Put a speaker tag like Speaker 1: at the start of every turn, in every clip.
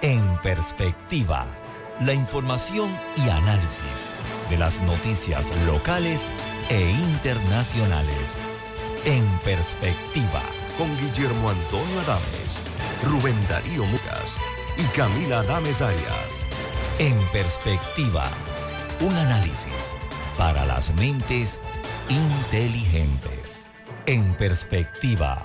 Speaker 1: En Perspectiva, la información y análisis de las noticias locales e internacionales. En Perspectiva, con Guillermo Antonio Adames, Rubén Darío Mucas y Camila Adames Arias. En Perspectiva, un análisis para las mentes inteligentes. En Perspectiva,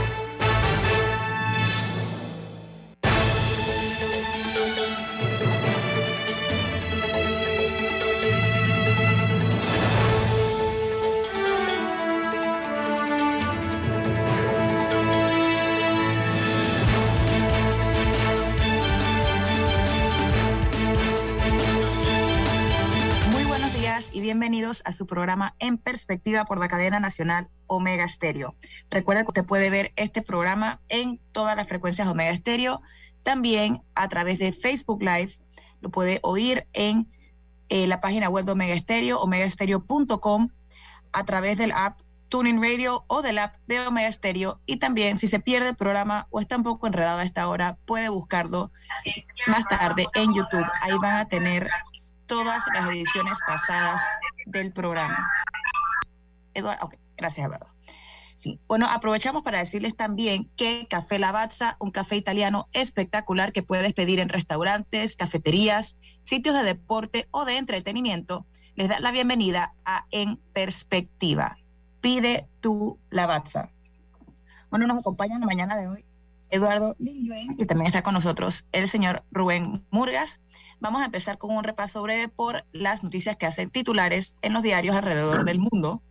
Speaker 2: Su programa En Perspectiva por la cadena nacional Omega Stereo. Recuerda que usted puede ver este programa en todas las frecuencias Omega Stereo, también a través de Facebook Live, lo puede oír en eh, la página web de Omega Stereo, omegastereo.com, a través del app Tuning Radio o del app de Omega Stereo. Y también, si se pierde el programa o está un poco enredado a esta hora, puede buscarlo más tarde en YouTube. Ahí van a tener todas las ediciones pasadas del programa. Eduardo, ok, gracias Eduardo. Bueno, aprovechamos para decirles también que Café Lavazza, un café italiano espectacular que puedes pedir en restaurantes, cafeterías, sitios de deporte o de entretenimiento, les da la bienvenida a En Perspectiva. Pide tu Lavazza. Bueno, nos acompaña en la mañana de hoy Eduardo Lin y también está con nosotros el señor Rubén Murgas. Vamos a empezar con un repaso breve por las noticias que hacen titulares en los diarios alrededor del mundo.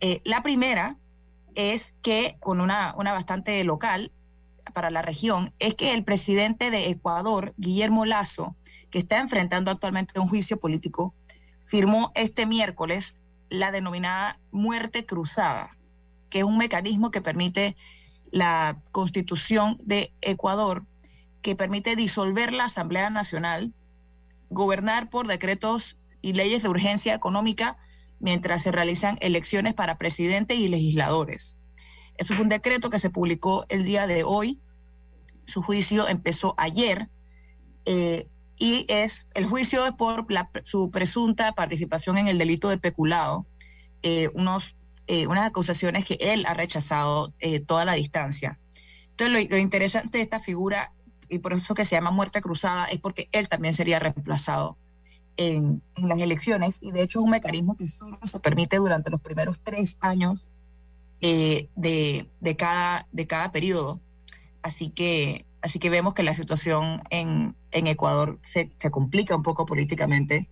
Speaker 2: Eh, la primera es que, con una, una bastante local para la región, es que el presidente de Ecuador, Guillermo Lazo, que está enfrentando actualmente un juicio político, firmó este miércoles la denominada muerte cruzada, que es un mecanismo que permite la constitución de Ecuador, que permite disolver la Asamblea Nacional gobernar por decretos y leyes de urgencia económica mientras se realizan elecciones para presidente y legisladores. Eso fue un decreto que se publicó el día de hoy. Su juicio empezó ayer eh, y es el juicio es por su presunta participación en el delito de peculado, eh, unos, eh, unas acusaciones que él ha rechazado toda la distancia. Entonces, lo, interesante de esta figura y por eso que se llama muerte cruzada, es porque él también sería reemplazado en, las elecciones y de hecho es un mecanismo que solo se permite durante los primeros tres años eh, de, cada, de cada periodo. Así que, así que vemos que la situación en, Ecuador se, se, complica un poco políticamente.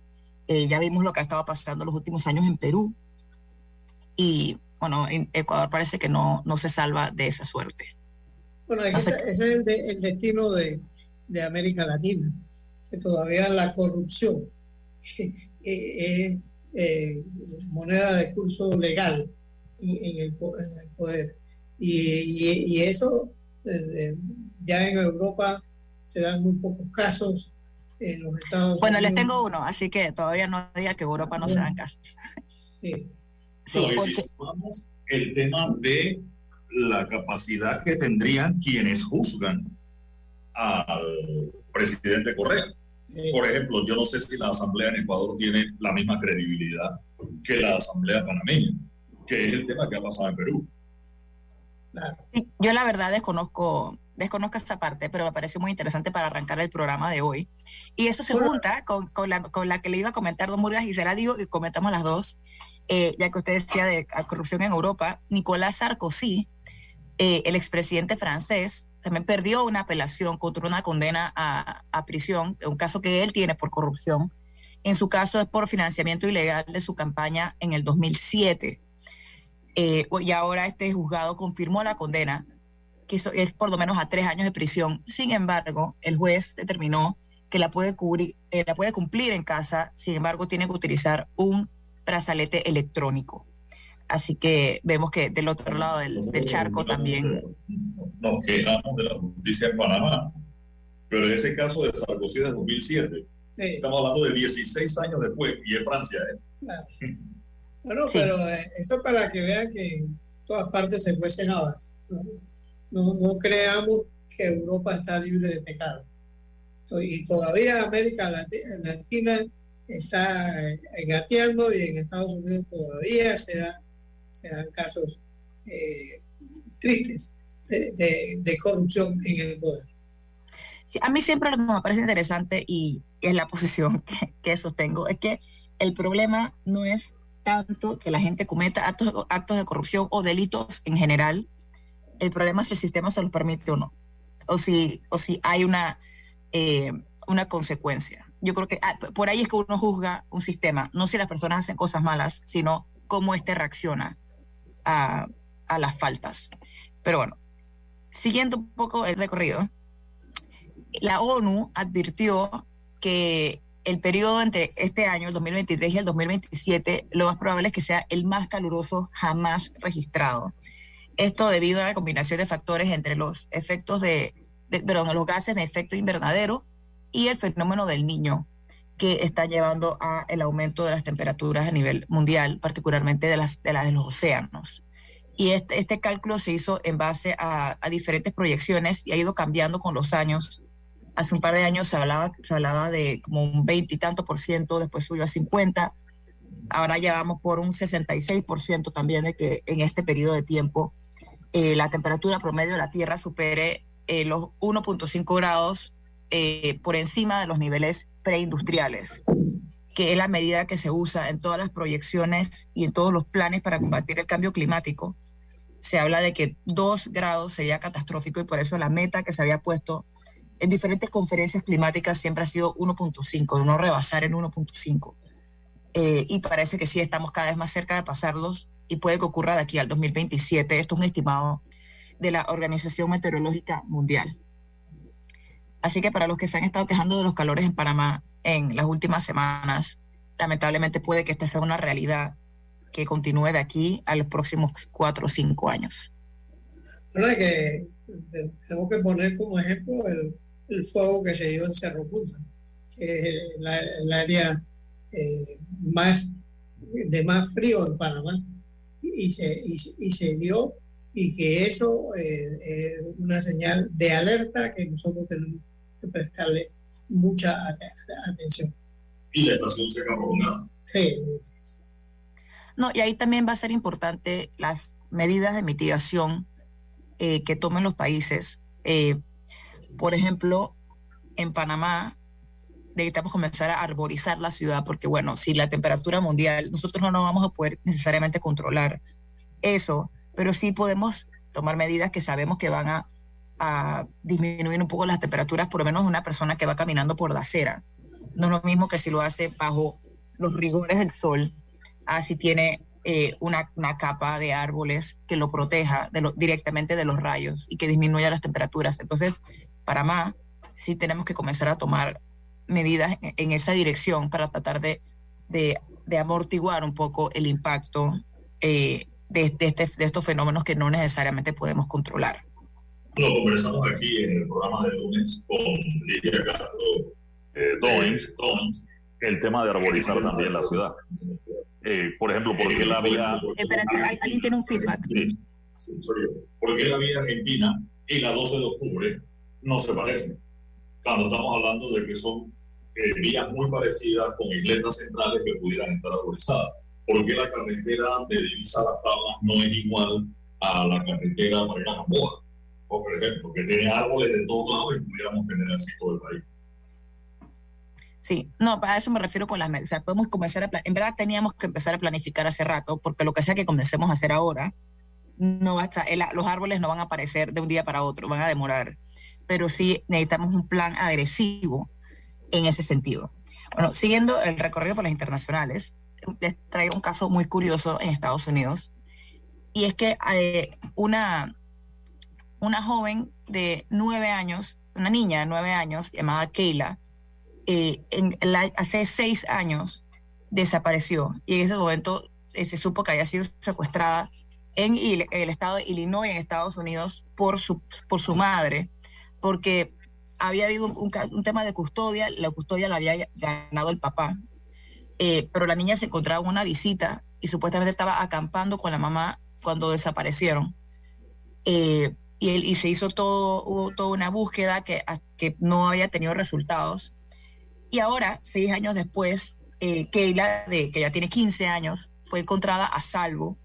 Speaker 2: Eh, ya vimos lo que ha estado pasando los últimos años en Perú y bueno, en Ecuador parece que no, no se salva de esa suerte.
Speaker 3: Bueno, ese, es el, destino de, América Latina, que todavía la corrupción es eh, moneda de curso legal en el, poder. Y, eso eh, ya en Europa se dan muy pocos casos. En los Estados
Speaker 2: bueno, les tengo uno, así que todavía no diga que Europa no se dan casos.
Speaker 4: Sí. El tema de la capacidad que tendrían quienes juzgan al presidente Correa. Por ejemplo, yo no sé si la Asamblea en Ecuador tiene la misma credibilidad que la Asamblea panameña, que es el tema que ha pasado en Perú.
Speaker 2: yo la verdad desconozco, desconozco esta parte, pero me parece muy interesante para arrancar el programa de hoy. Y eso se junta con, con, la, con la que le iba a comentar Don Murgas y será digo que comentamos las dos, eh, ya que usted decía de corrupción en Europa. Nicolás Sarkozy eh, el expresidente francés también perdió una apelación contra una condena a, prisión, un caso que él tiene por corrupción. En su caso es por financiamiento ilegal de su campaña en el 2007. Eh, y ahora este juzgado confirmó la condena, que es por lo menos a tres años de prisión. Sin embargo, el juez determinó que la puede, cubrir, eh, la puede cumplir en casa, sin embargo, tiene que utilizar un brazalete electrónico. Así que vemos que del otro lado del, charco también.
Speaker 4: Nos quejamos de la justicia en Panamá, pero en ese caso de Sarkozy de 2007, estamos hablando de 16 años después y es Francia. ¿eh?
Speaker 3: Bueno, pero eh, eso para que vean que en todas partes se cuecen habas. No, no, creamos que Europa está libre de pecado. Y todavía América Latina está gateando y en Estados Unidos todavía se, dan casos eh, tristes de, corrupción en el poder.
Speaker 2: a mí siempre lo me parece interesante y es la posición que, que sostengo, es que el problema no es tanto que la gente cometa actos, actos de corrupción o delitos en general. El problema es si el sistema se los permite o no, o si, o si hay una, eh, una consecuencia. Yo creo que ah, por ahí es que uno juzga un sistema, no si las personas hacen cosas malas, sino cómo éste reacciona a, a las faltas. Pero bueno, siguiendo un poco el recorrido, la ONU advirtió que el periodo entre este año, el 2023 y el 2027, lo más probable es que sea el más caluroso jamás registrado. Esto debido a la combinación de factores entre los efectos de, de, los gases de efecto invernadero y el fenómeno del niño, que está llevando a el aumento de las temperaturas a nivel mundial, particularmente de las de, los océanos. Y este, este, cálculo se hizo en base a, diferentes proyecciones y ha ido cambiando con los años hace un par de años se hablaba, se hablaba de como un 20 y tanto por ciento, después subió a 50, ahora ya vamos por un 66 por ciento también de que en este periodo de tiempo eh, la temperatura promedio de la Tierra supere eh, los 1.5 grados eh, por encima de los niveles preindustriales, que es la medida que se usa en todas las proyecciones y en todos los planes para combatir el cambio climático. Se habla de que 2 grados sería catastrófico y por eso la meta que se había puesto en diferentes conferencias climáticas siempre ha sido 1.5, de no rebasar el 1.5. Eh, y parece que sí estamos cada vez más cerca de pasarlos y puede que ocurra de aquí al 2027. Esto es un estimado de la Organización Meteorológica Mundial. Así que para los que se han estado quejando de los calores en Panamá en las últimas semanas, lamentablemente puede que esta sea una realidad que continúe de aquí a los próximos cuatro o cinco años.
Speaker 3: ¿Verdad que tenemos que poner como ejemplo el, el fuego que se dio en Cerro Punta, que es el, área eh, más de más frío en Panamá. Y se, y, se dio y que eso eh, es una señal de alerta que nosotros tenemos que prestarle mucha atención.
Speaker 4: Y la estación seca prolongada.
Speaker 3: Sí.
Speaker 2: No, y ahí también va a ser importante las medidas de mitigación eh, que tomen los países por ejemplo, en Panamá necesitamos comenzar a arborizar la ciudad porque, bueno, si la temperatura mundial, nosotros no vamos a poder necesariamente controlar eso, pero sí podemos tomar medidas que sabemos que van a, disminuir un poco las temperaturas, por lo menos una persona que va caminando por la acera. No es lo mismo que si lo hace bajo los rigores del sol, así tiene eh, una, capa de árboles que lo proteja directamente de los rayos y que disminuya las temperaturas. Entonces, para más, sí tenemos que comenzar a tomar medidas en, esa dirección para tratar de, de, amortiguar un poco el impacto eh, de, este, de, estos fenómenos que no necesariamente podemos controlar.
Speaker 4: Lo conversamos aquí en el programa de lunes con Lidia Castro eh, el tema de arborizar también la ciudad. Eh, por ejemplo, ¿por qué la vía...
Speaker 2: Espérate, alguien tiene un feedback. Sí,
Speaker 4: sí, ¿Por qué la vía argentina y la 12 de octubre no se parecen. Cuando estamos hablando de que son eh, vías muy parecidas con isletas centrales que pudieran estar arborizadas. ¿Por qué la carretera de Divisa Las Tablas no es igual a la carretera Marina Gamboa? Por ejemplo, que tiene árboles de todos lados y pudiéramos tener así todo el país.
Speaker 2: Sí, no, para eso me refiero con las medidas. O sea, podemos comenzar a. En verdad, teníamos que empezar a planificar hace rato, porque lo que sea que comencemos a hacer ahora, no va a estar, los árboles no van a aparecer de un día para otro, van a demorar pero sí necesitamos un plan agresivo en ese sentido. Bueno, siguiendo el recorrido por las internacionales, les traigo un caso muy curioso en Estados Unidos, y es que eh, una, una joven de nueve años, una niña de nueve años llamada Keila, eh, en hace seis años desapareció y en ese momento eh, se supo que había sido secuestrada en, en, el estado de Illinois, en Estados Unidos, por su, por su madre, porque había habido un, tema de custodia, la custodia la había ganado el papá, eh, pero la niña se encontraba en una visita y supuestamente estaba acampando con la mamá cuando desaparecieron. Y, se hizo todo, toda una búsqueda que, que no había tenido resultados. Y ahora, seis años después, eh, Keila, que ya tiene 15 años, fue encontrada a salvo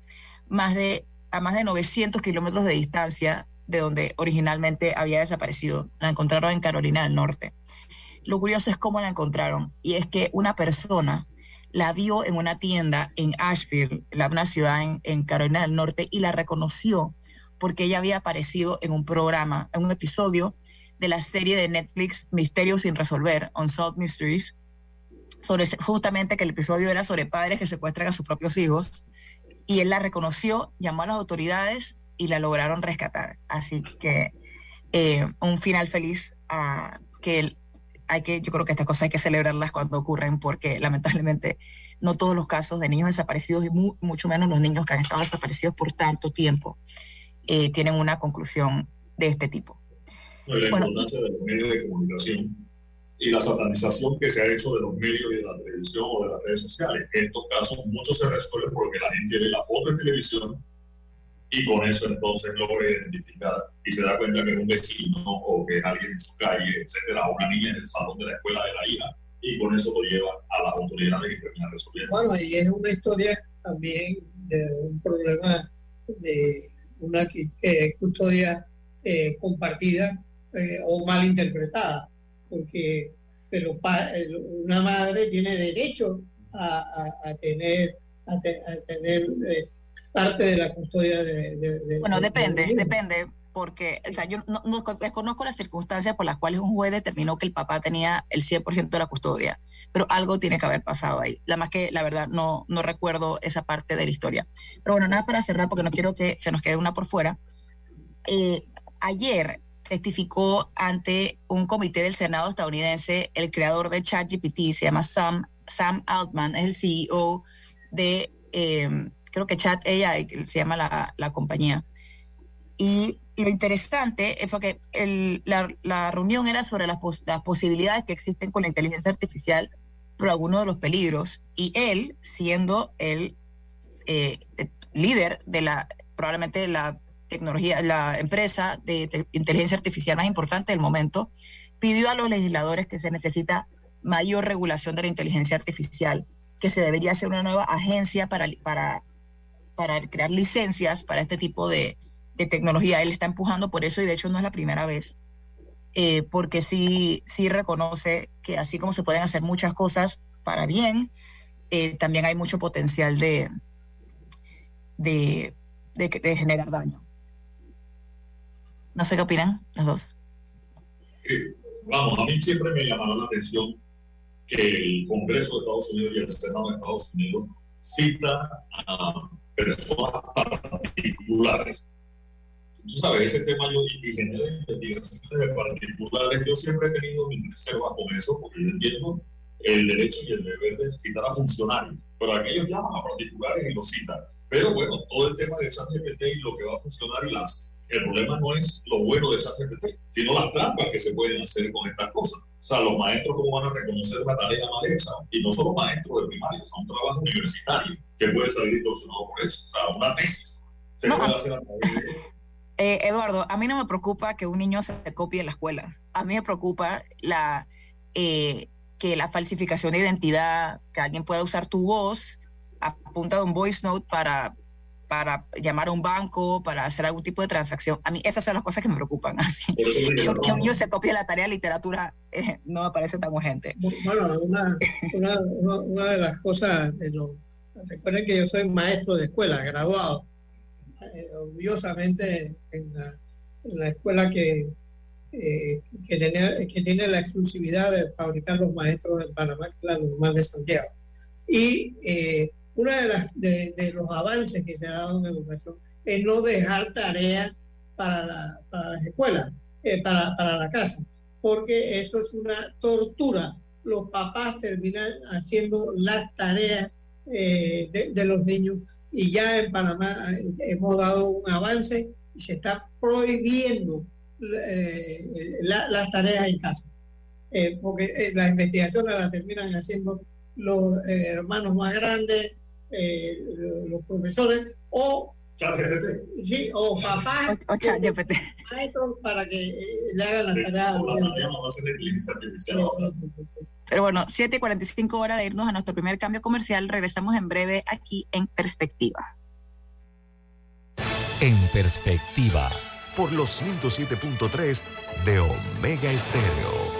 Speaker 2: más de, a más de 900 kilómetros de distancia de donde originalmente había desaparecido. La encontraron en Carolina del Norte. Lo curioso es cómo la encontraron, y es que una persona la vio en una tienda en Asheville, una ciudad en, en Carolina del Norte, y la reconoció porque ella había aparecido en un programa, en un episodio de la serie de Netflix Misterios sin resolver, Unsolved Mysteries, sobre justamente que el episodio era sobre padres que secuestran a sus propios hijos y él la reconoció, llamó a las autoridades y la lograron rescatar. Así que eh, un final feliz a que hay que, yo creo que estas cosas hay que celebrarlas cuando ocurren porque lamentablemente no todos los casos de niños desaparecidos y mucho menos los niños que han estado desaparecidos por tanto tiempo eh, tienen una conclusión de este tipo
Speaker 4: la importancia de los medios de comunicación y la satanización que se ha hecho de los medios y de la televisión o de las redes sociales. En estos casos, muchos se resuelven porque la gente tiene la foto en televisión y con eso entonces logra identificar y se da cuenta que es un vecino o que es alguien en su calle, etcétera, o una niña en el salón de la escuela de la hija, y con eso lo lleva a las autoridades y termina resolviendo.
Speaker 3: Bueno, y es una historia también de un problema de una eh, custodia eh, compartida eh, o mal interpretada, porque pero una madre tiene derecho a, tener, a, tener eh, parte de la custodia de...
Speaker 2: bueno, depende, depende, porque o sea, yo no, desconozco las circunstancias por las cuales un juez determinó que el papá tenía el 100% de la custodia, pero algo tiene que haber pasado ahí. La más que la verdad no, no recuerdo esa parte de la historia. Pero bueno, nada para cerrar, porque no quiero que se nos quede una por fuera. Eh, ayer testificó ante un comité del Senado estadounidense el creador de ChatGPT, se llama Sam, Sam Altman, es el CEO de, em, creo que Chat AI, se llama la, la, compañía. Y lo interesante fue que el, la, la, reunión era sobre las, las posibilidades que existen con la inteligencia artificial, pero algunos de los peligros. Y él, siendo el eh, líder de la, probablemente la tecnología, la empresa de, inteligencia artificial más importante del momento, pidió a los legisladores que se necesita mayor regulación de la inteligencia artificial, que se debería hacer una nueva agencia para, para, para crear licencias para este tipo de, de tecnología. Él está empujando por eso y de hecho no es la primera vez, eh, porque sí, sí reconoce que así como se pueden hacer muchas cosas para bien, eh, también hay mucho potencial de, de, de generar daño. No sé qué opinan los dos.
Speaker 4: vamos, a mí siempre me llamará la atención que el Congreso de Estados Unidos y el Senado de Estados Unidos cita a personas particulares. Tú sabes, ese tema yo y genera investigaciones de particulares, yo siempre he tenido mi reserva con eso, porque yo entiendo el derecho y el deber de citar a funcionarios, pero aquellos llaman a particulares y los citan. Pero bueno, todo el tema de ChatGPT y lo que va a funcionar y las el problema no es lo bueno de esa GPT, sino las trampas que se pueden hacer con estas cosas. O sea, los maestros cómo van a reconocer una tarea mal hecha, y no solo maestros de primaria, son un trabajo universitario que puede salir distorsionado por eso. O sea, una tesis se puede hacer a través de...
Speaker 2: Eh, Eduardo, a mí no me preocupa que un niño se copie en la escuela. A mí me preocupa la, eh, que la falsificación de identidad, que alguien pueda usar tu voz a punta de un voice note para para llamar a un banco, para hacer algún tipo de transacción. A mí esas son las cosas que me preocupan. Así. Que, un niño se copie la tarea de literatura eh, no me parece tan urgente.
Speaker 3: Bueno, una, una, una, de las cosas, de lo, recuerden que yo soy maestro de escuela, graduado, eh, orgullosamente en la, en la, escuela que, eh, que, tiene, que tiene la exclusividad de fabricar los maestros en Panamá, que es la normal de Santiago. Y uno de, las, de, los avances que se ha dado en educación es no dejar tareas para, las escuelas, eh, para, la casa, porque eso es una tortura. Los papás terminan haciendo las tareas eh, de, los niños y ya en Panamá eh, hemos dado un avance y se está prohibiendo las tareas en casa, porque las investigaciones las terminan haciendo los hermanos más grandes, eh, los profesores o Sí, o papá.
Speaker 2: O, chat GPT.
Speaker 3: Para que eh, le hagan las tareas.
Speaker 2: Pero bueno, 7.45 horas de irnos a nuestro primer cambio comercial. Regresamos en breve aquí en Perspectiva.
Speaker 1: En Perspectiva, por los 107.3 de Omega Estéreo.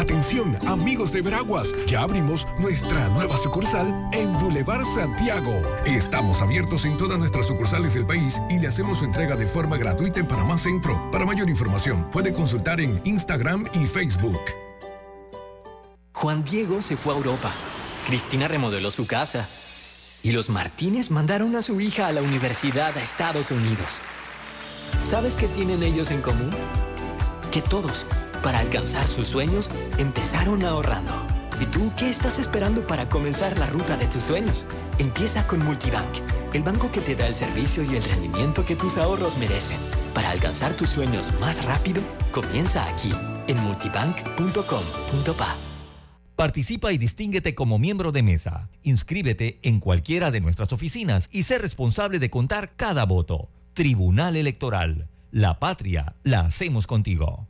Speaker 5: Atención, amigos de Veraguas, ya abrimos nuestra nueva sucursal en Boulevard Santiago. Estamos abiertos en todas nuestras sucursales del país y le hacemos su entrega de forma gratuita en Panamá Centro. Para mayor información, puede consultar en Instagram y Facebook.
Speaker 6: Juan Diego se fue a Europa. Cristina remodeló su casa. Y los Martínez mandaron a su hija a la universidad a Estados Unidos. ¿Sabes qué tienen ellos en común? Que todos para alcanzar sus sueños, empezaron ahorrando. ¿Y tú qué estás esperando para comenzar la ruta de tus sueños? Empieza con Multibank, el banco que te da el servicio y el rendimiento que tus ahorros merecen. Para alcanzar tus sueños más rápido, comienza aquí, en multibank.com.pa.
Speaker 1: Participa y distínguete como miembro de mesa. Inscríbete en cualquiera de nuestras oficinas y sé responsable de contar cada voto. Tribunal Electoral. La patria la hacemos contigo.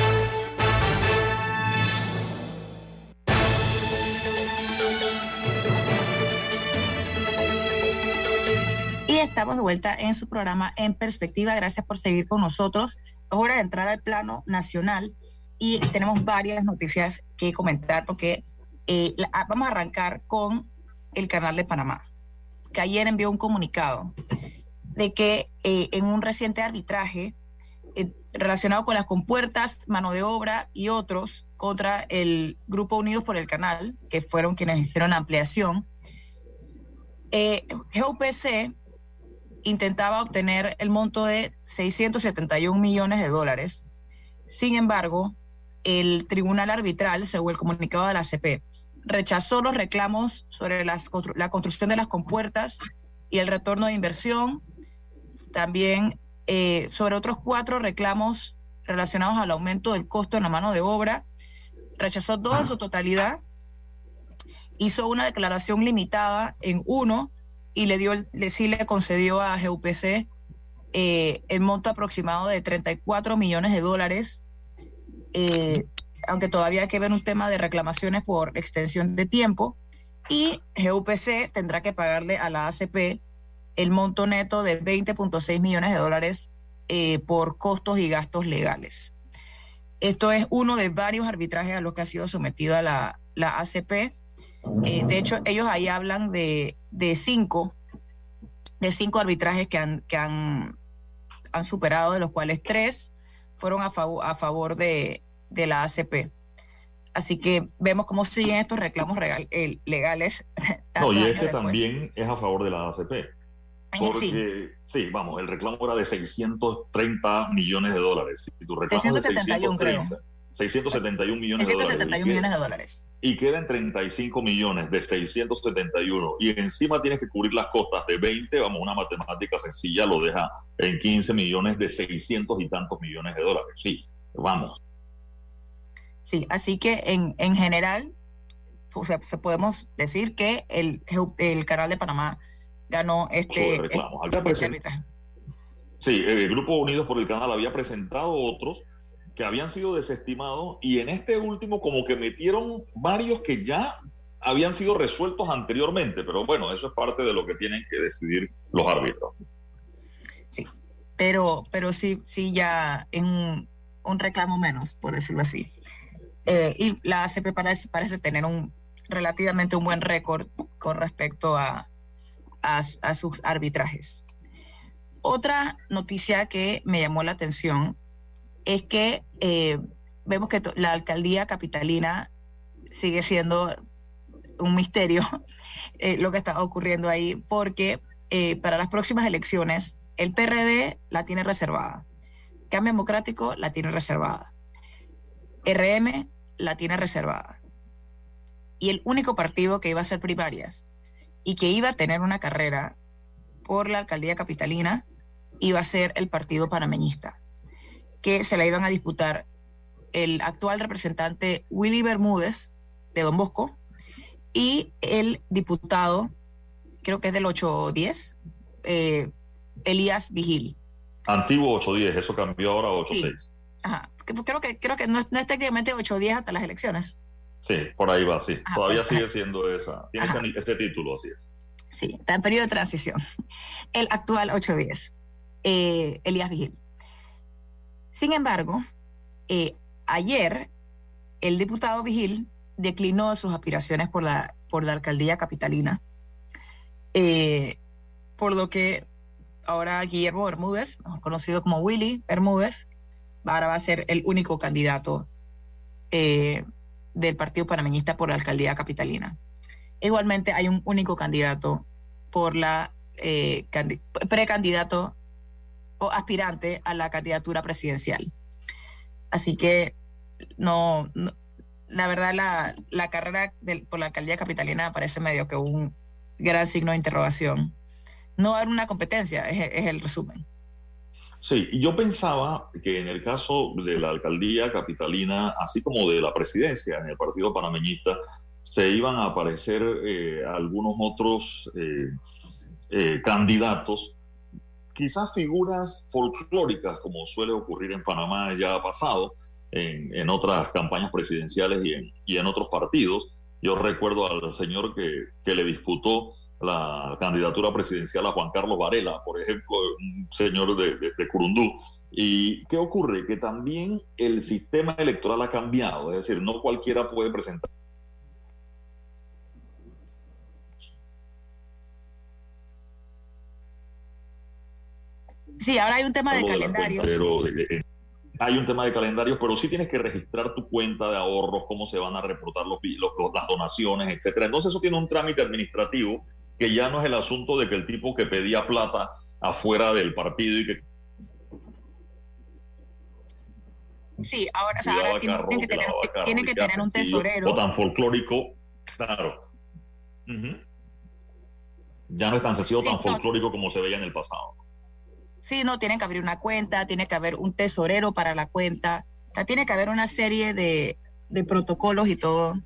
Speaker 2: Estamos de vuelta en su programa En Perspectiva. Gracias por seguir con nosotros. Es hora de entrar al plano nacional y tenemos varias noticias que comentar porque eh, ah, vamos a arrancar con el Canal de Panamá, que ayer envió un comunicado de que eh, en un reciente arbitraje eh, relacionado con las compuertas, mano de obra y otros contra el Grupo Unidos por el Canal, que fueron quienes hicieron la ampliación, GUPC intentaba obtener el monto de 671 millones de dólares. Sin embargo, el tribunal arbitral, según el comunicado de la ACP, rechazó los reclamos sobre la construcción de las compuertas y el retorno de inversión, también eh, sobre otros cuatro reclamos relacionados al aumento del costo en la mano de obra, rechazó todo en su totalidad, hizo una declaración limitada en uno y le dio, le, sí le concedió a GUPC eh, el monto aproximado de 34 millones de dólares, eh, aunque todavía hay que ver un tema de reclamaciones por extensión de tiempo, y GUPC tendrá que pagarle a la ACP el monto neto de 20.6 millones de dólares eh, por costos y gastos legales. Esto es uno de varios arbitrajes a los que ha sido sometido a la, la ACP. de hecho, ellos ahí hablan de de cinco, de cinco arbitrajes que han, que han, han superado, de los cuales tres fueron a, favor, a favor de, de la ACP. Así que vemos cómo siguen estos reclamos eh, legales.
Speaker 4: No, y este también es a favor de la ACP. Porque, sí. vamos, el reclamo era de 630 millones de dólares. Si tu reclamo 671, de 630, 671 millones de dólares.
Speaker 2: millones de dólares.
Speaker 4: Y quedan 35 millones de 671. Y encima tienes que cubrir las costas de 20, vamos, una matemática sencilla lo deja en 15 millones de 600 y tantos millones de dólares. Sí, vamos.
Speaker 2: Sí, así que en, en general, o sea, se podemos decir que el, el canal de Panamá ganó este,
Speaker 4: este Sí, el Grupo Unidos por el Canal había presentado otros habían sido desestimados y en este último como que metieron varios que ya habían sido resueltos anteriormente, pero bueno, eso es parte de lo que tienen que decidir los árbitros.
Speaker 2: Sí, pero, pero sí, sí ya en, un reclamo menos, por decirlo así. Eh, y la ACP parece, parece, tener un relativamente un buen récord con respecto a, a, sus arbitrajes. Otra noticia que me llamó la atención es que eh, vemos que la alcaldía capitalina sigue siendo un misterio eh, lo que está ocurriendo ahí, porque para las próximas elecciones el PRD la tiene reservada, Cambio Democrático la tiene reservada. RM la tiene reservada. Y el único partido que iba a ser primarias y que iba a tener una carrera por la alcaldía capitalina iba a ser el partido panameñista, que se la iban a disputar el actual representante Willy Bermúdez de Don Bosco y el diputado, creo que es del 810, eh, Elías Vigil.
Speaker 4: Antiguo 810, eso cambió ahora a 86.
Speaker 2: Ajá. Creo que, creo que no, es, no es técnicamente 810 hasta las elecciones.
Speaker 4: Sí, por ahí va, sí. Todavía pues, sigue siendo esa. Tiene este, título, así es.
Speaker 2: Sí, está en periodo de transición. El actual 810, eh, Elías Vigil. Sin embargo, eh, ayer el diputado Vigil declinó sus aspiraciones por la, por la alcaldía capitalina, eh, por lo que ahora Guillermo Bermúdez, conocido como Willy Bermúdez, ahora va a ser el único candidato eh, del Partido Panameñista por la alcaldía capitalina. Igualmente hay un único candidato por la precandidato aspirante a la candidatura presidencial. Así que no, la verdad la, la carrera por la alcaldía capitalina parece medio que un gran signo de interrogación no haber una competencia, es, el resumen.
Speaker 4: Sí, yo pensaba que en el caso de la alcaldía capitalina, así como de la presidencia en el Partido Panameñista, se iban a aparecer eh, algunos otros eh, eh, candidatos, quizás figuras folclóricas, como suele ocurrir en Panamá, ya ha pasado en, otras campañas presidenciales y en, y en, otros partidos. Yo recuerdo al señor que, que le disputó la candidatura presidencial a Juan Carlos Varela, por ejemplo, un señor de, de, Curundú. ¿Y qué ocurre? Que también el sistema electoral ha cambiado, es decir, no cualquiera puede presentar.
Speaker 2: Sí, ahora hay un tema de calendarios.
Speaker 4: Eh, hay un tema de calendarios, pero sí tienes que registrar tu cuenta de ahorros, cómo se van a reportar los, los, las donaciones, etcétera. Entonces eso tiene un trámite administrativo que ya no es el asunto de que el tipo que pedía plata afuera del partido y que
Speaker 2: Sí, ahora, o sea, ahora tienen, que tener, tienen que tener un tesorero.
Speaker 4: O tan folclórico, claro. Ya no es tan sencillo, tan folclórico como se veía en el pasado.
Speaker 2: Sí, no, tienen que abrir una cuenta, tiene que haber un tesorero para la cuenta, o sea, tiene que haber una serie de, de protocolos y todo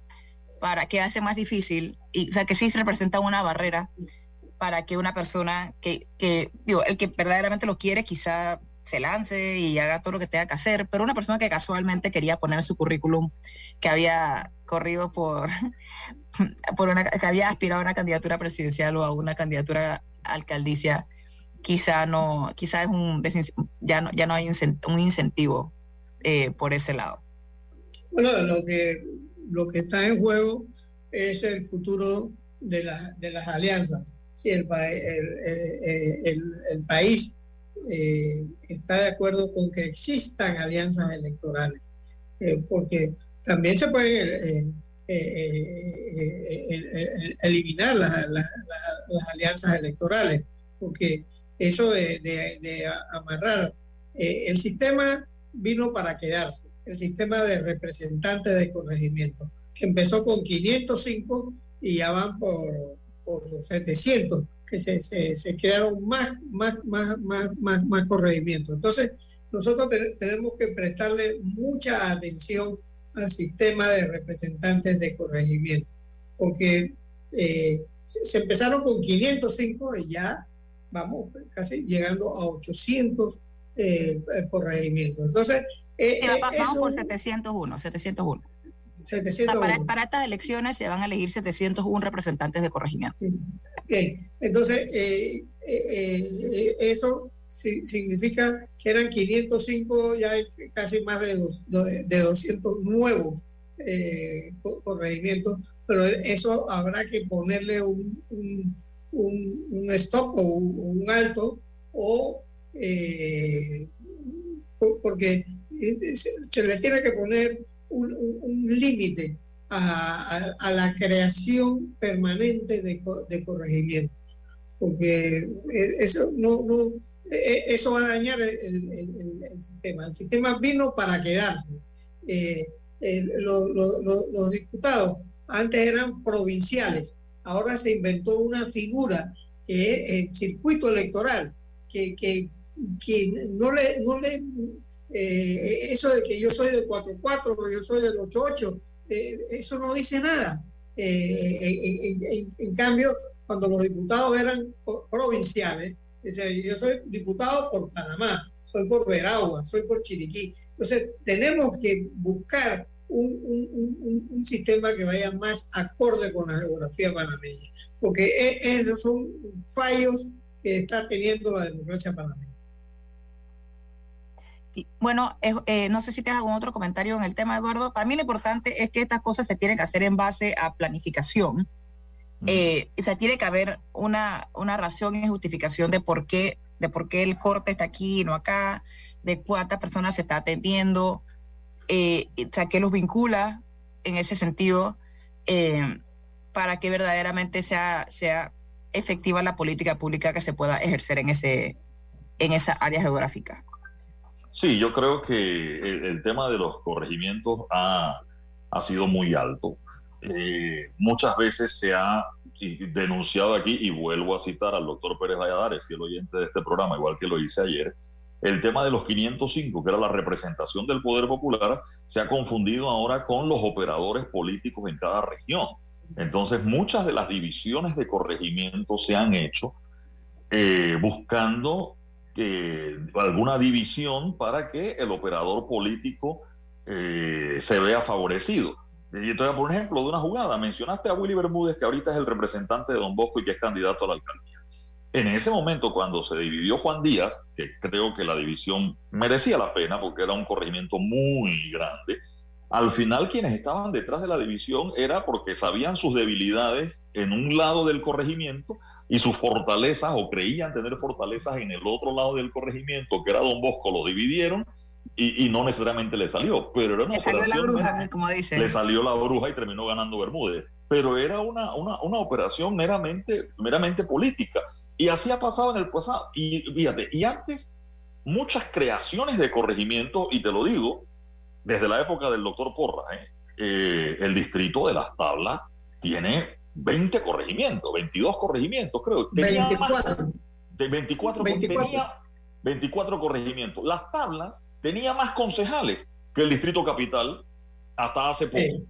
Speaker 2: para que hace más difícil, y, o sea, que sí se representa una barrera para que una persona que, que, digo, el que verdaderamente lo quiere quizá se lance y haga todo lo que tenga que hacer, pero una persona que casualmente quería poner su currículum que había corrido por, por una, que había aspirado a una candidatura presidencial o a una candidatura alcaldicia, quizá no, quizá es un ya no, ya no hay un incentivo eh, por ese lado.
Speaker 3: Bueno, lo que lo que está en juego es el futuro de, de las alianzas. Si el, el, el, país eh, está de acuerdo con que existan alianzas electorales, eh, porque también se puede eh, eliminar las, alianzas electorales, porque eso de, amarrar el sistema vino para quedarse el sistema de representantes de corregimiento, que empezó con 505 y ya van por, por 700, que se, se, crearon más, más, más, más, más, más corregimientos. Entonces, nosotros tenemos que prestarle mucha atención al sistema de representantes de corregimiento, porque eh, se empezaron con 505 y ya vamos casi llegando a 800 eh, corregimientos. Entonces,
Speaker 2: eh, eh, vamos por 701, 701. 701. para, estas elecciones se van a elegir 701 representantes de corregimiento.
Speaker 3: Entonces, eh, eso significa que eran 505, ya hay casi más de, de 200 nuevos corregimientos, pero eso habrá que ponerle un, un, un, stop o un, alto o eh, porque se, le tiene que poner un, límite a, la creación permanente de, corregimientos, porque eh, eso no, no eh, eso va a dañar el, sistema. El sistema vino para quedarse. Eh, los diputados antes eran provinciales, ahora se inventó una figura que es el circuito electoral, que, que, no le, no le eh, eso de que yo soy del 4-4 o yo soy del 8-8, eso no dice nada. en, cambio, cuando los diputados eran provinciales, yo soy diputado por Panamá, soy por Veragua, soy por Chiriquí. Entonces, tenemos que buscar un, sistema que vaya más acorde con la geografía panameña, porque e, esos son fallos que está teniendo la democracia panameña.
Speaker 2: Sí. Bueno, eh, no sé si tienes algún otro comentario en el tema, Eduardo. Para mí lo importante es que estas cosas se tienen que hacer en base a planificación eh, o sea, tiene que haber una, una razón y justificación de por qué, de por qué el corte está aquí y no acá, de cuántas personas se está atendiendo, eh, o sea, qué los vincula en ese sentido, eh, para que verdaderamente sea, sea efectiva la política pública que se pueda ejercer en, ese, en esa área geográfica.
Speaker 4: Sí, yo creo que el, tema de los corregimientos ha, ha sido muy alto. Eh, muchas veces se ha denunciado aquí, y vuelvo a citar al doctor Pérez Valladares, fiel oyente de este programa, igual que lo hice ayer, el tema de los 505, que era la representación del poder popular, se ha confundido ahora con los operadores políticos en cada región. Entonces, muchas de las divisiones de corregimiento se han hecho eh, buscando eh, alguna división para que el operador político se vea favorecido. Y entonces, por ejemplo, de una jugada, mencionaste a Willy Bermúdez, que ahorita es el representante de Don Bosco y que es candidato a la alcaldía. En ese momento, cuando se dividió Juan Díaz, que creo que la división merecía la pena porque era un corregimiento muy grande, al final quienes estaban detrás de la división era porque sabían sus debilidades en un lado del corregimiento y sus fortalezas o creían tener fortalezas en el otro lado del corregimiento, que era Don Bosco, lo dividieron y, no necesariamente le salió, pero era una le
Speaker 2: Salió la bruja, como dice.
Speaker 4: Le salió la bruja y terminó ganando Bermúdez. Pero era una, una, una, operación meramente, meramente política. Y así ha pasado en el pasado. Y fíjate, y antes, muchas creaciones de corregimiento, y te lo digo, desde la época del doctor Porra, ¿eh? Eh, el distrito de las tablas tiene 20 corregimientos, 22 corregimientos, creo.
Speaker 3: 24.
Speaker 4: de 24, 24. Tenía 24 corregimientos. Las tablas tenía más concejales que el Distrito Capital hasta hace poco.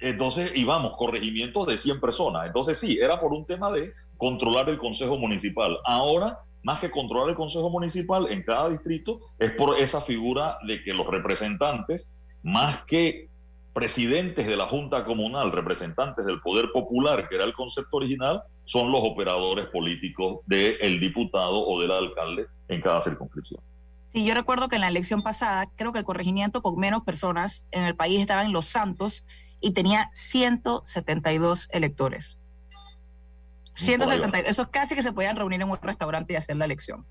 Speaker 4: Entonces íbamos, corregimientos de 100 personas. Entonces sí, era por un tema de controlar el Consejo Municipal. Ahora, más que controlar el Consejo Municipal en cada distrito, es por esa figura de que los representantes, más que presidentes de la Junta Comunal, representantes del Poder Popular, que era el concepto original, son los operadores políticos del diputado o del alcalde en cada circunscripción.
Speaker 2: Sí, yo recuerdo que en la elección pasada, creo que el corregimiento con menos personas en el país estaba en Los Santos y tenía 172 electores. 172, esos casi que se podían reunir en un restaurante y hacer la elección.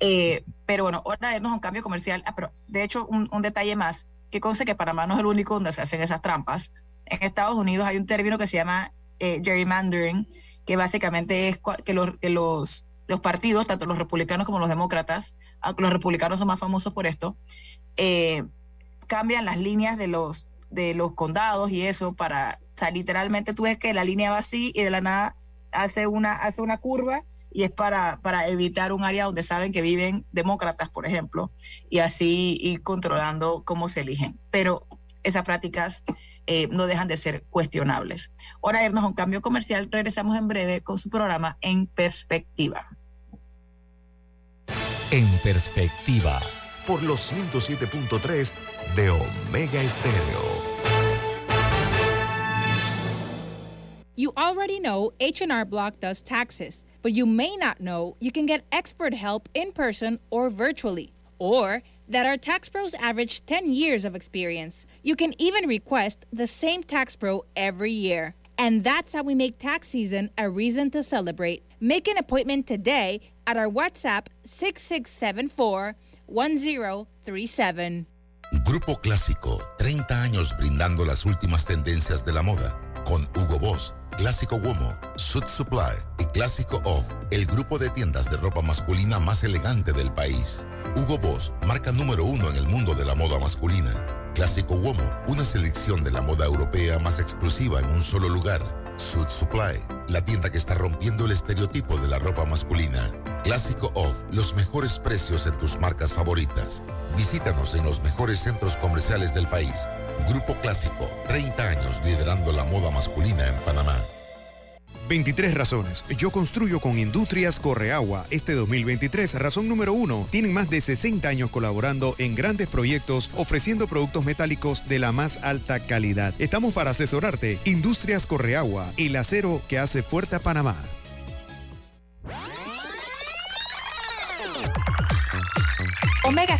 Speaker 2: Eh, pero bueno, ahora irnos a un cambio comercial. Ah, pero de hecho, un, detalle más, que conste que Panamá no es el único donde se hacen esas trampas. En Estados Unidos hay un término que se llama eh, gerrymandering, que básicamente es que los, que los, los partidos, tanto los republicanos como los demócratas, aunque los republicanos son más famosos por esto, eh, cambian las líneas de los, de los condados y eso para, o sea, literalmente tú ves que la línea va así y de la nada hace una, hace una curva y es para, para evitar un área donde saben que viven demócratas, por ejemplo, y así ir controlando cómo se eligen. Pero esas prácticas eh, no dejan de ser cuestionables. Ahora irnos a un cambio comercial, regresamos en breve con su programa En Perspectiva.
Speaker 1: En perspectiva, por los 107.3 de Omega Estéreo.
Speaker 7: You already know H&R Block does taxes. but you may not know you can get expert help in person or virtually, or that our tax pros average 10 years of experience. You can even request the same tax pro every year. And that's how we make tax season a reason to celebrate. Make an appointment today at our WhatsApp 6674 1037.
Speaker 8: Grupo Clásico, 30 años brindando las últimas tendencias de la moda. Con Hugo Boss, Clásico Womo, Suit Supply y Clásico Off, el grupo de tiendas de ropa masculina más elegante del país. Hugo Boss, marca número uno en el mundo de la moda masculina. Clásico Womo, una selección de la moda europea más exclusiva en un solo lugar. Suit Supply, la tienda que está rompiendo el estereotipo de la ropa masculina. Clásico Off, los mejores precios en tus marcas favoritas. Visítanos en los mejores centros comerciales del país. Grupo Clásico, 30 años liderando la moda masculina en Panamá.
Speaker 9: 23 razones. Yo construyo con Industrias Correagua. Este 2023, razón número uno, tienen más de 60 años colaborando en grandes proyectos ofreciendo productos metálicos de la más alta calidad. Estamos para asesorarte. Industrias Correagua, el acero que hace fuerte a Panamá.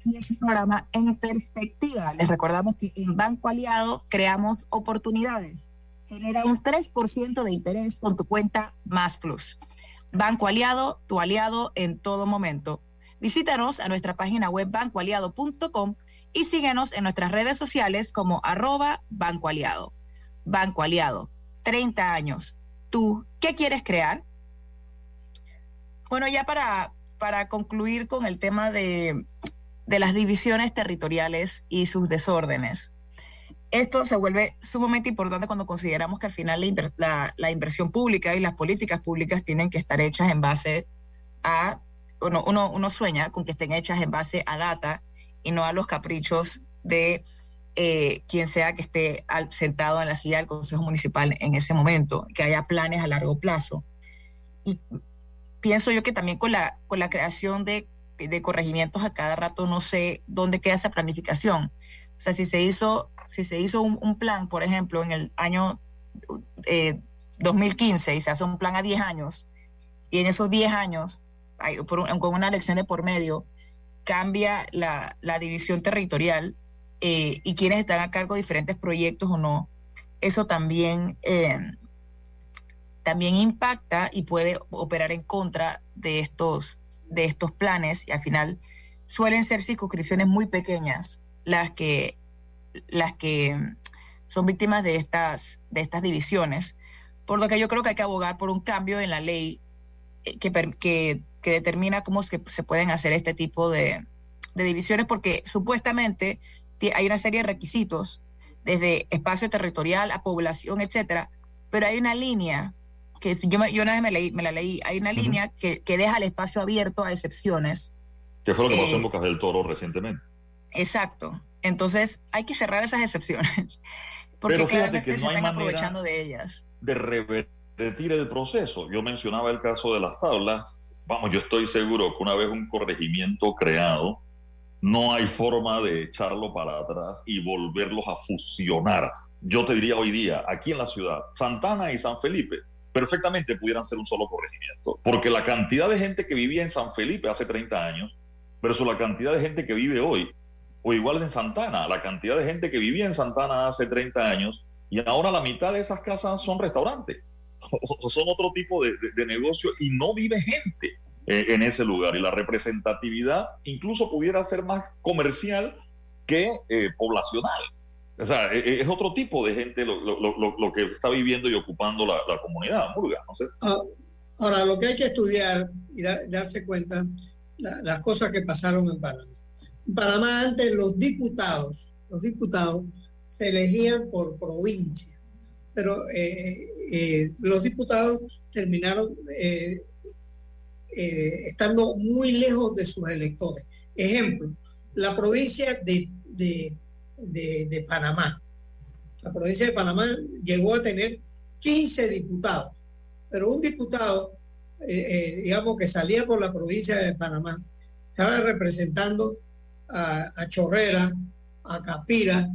Speaker 2: Aquí ese programa en perspectiva. Les recordamos que en Banco Aliado creamos oportunidades. Genera un 3% de interés con tu cuenta Más Plus. Banco Aliado, tu aliado en todo momento. Visítanos a nuestra página web bancoaliado.com y síguenos en nuestras redes sociales como arroba Banco Aliado. Banco Aliado, 30 años. ¿Tú qué quieres crear? Bueno, ya para, para concluir con el tema de, de las divisiones territoriales y sus desórdenes. Esto se vuelve sumamente importante cuando consideramos que al final la, inversión pública y las políticas públicas tienen que estar hechas en base a, uno, uno, sueña con que estén hechas en base a data y no a los caprichos de eh, quien sea que esté sentado en la silla del Consejo Municipal en ese momento, que haya planes a largo plazo. Y pienso yo que también con la, con la creación de de corregimientos a cada rato, no sé dónde queda esa planificación. O sea, si se hizo, si se hizo un, plan, por ejemplo, en el año 2015 eh, y se hace un plan a 10 años, y en esos 10 años, con una elección de por medio, cambia la, división territorial eh, y quienes están a cargo de diferentes proyectos o no, eso también, eh, también impacta y puede operar en contra de estos, de estos planes y al final suelen ser circunscripciones muy pequeñas las que, las que son víctimas de estas, de estas divisiones, por lo que yo creo que hay que abogar por un cambio en la ley eh, que, que, que determina cómo se, se, pueden hacer este tipo de, de divisiones, porque supuestamente hay una serie de requisitos, desde espacio territorial a población, etcétera, pero hay una línea que yo, yo una vez me, leí, me la leí, hay una línea que, que, deja el espacio abierto a excepciones.
Speaker 4: ¿Qué fue lo que pasó en eh, Bocas del Toro recientemente?
Speaker 2: Exacto. Entonces hay que cerrar esas excepciones, porque claramente se están aprovechando de ellas.
Speaker 4: De revertir el proceso. Yo mencionaba el caso de las tablas. Vamos, yo estoy seguro que una vez un corregimiento creado, no hay forma de echarlo para atrás y volverlos a fusionar. Yo te diría hoy día, aquí en la ciudad, Santana y San Felipe, perfectamente pudieran ser un solo corregimiento. Porque la cantidad de gente que vivía en San Felipe hace 30 años versus la cantidad de gente que vive hoy, o igual en Santana, la cantidad de gente que vivía en Santana hace 30 años y ahora la mitad de esas casas son restaurantes, o son otro tipo de, negocio y no vive gente eh, en ese lugar. Y la representatividad incluso pudiera ser más comercial que eh, poblacional. O sea, e, e, es otro tipo de gente lo, lo, lo, que está viviendo y ocupando la, la comunidad, Murga.
Speaker 3: Ah, ahora, lo que hay que estudiar y darse cuenta, las cosas que pasaron en Panamá. En Panamá antes los diputados, los diputados se elegían por provincia, pero eh, eh, los diputados terminaron eh, estando muy lejos de sus electores. Ejemplo, la provincia de, Panamá. La provincia de Panamá llegó a tener 15 diputados, pero un diputado, eh, digamos, que salía por la provincia de Panamá, estaba representando a, a Chorrera, a Capira,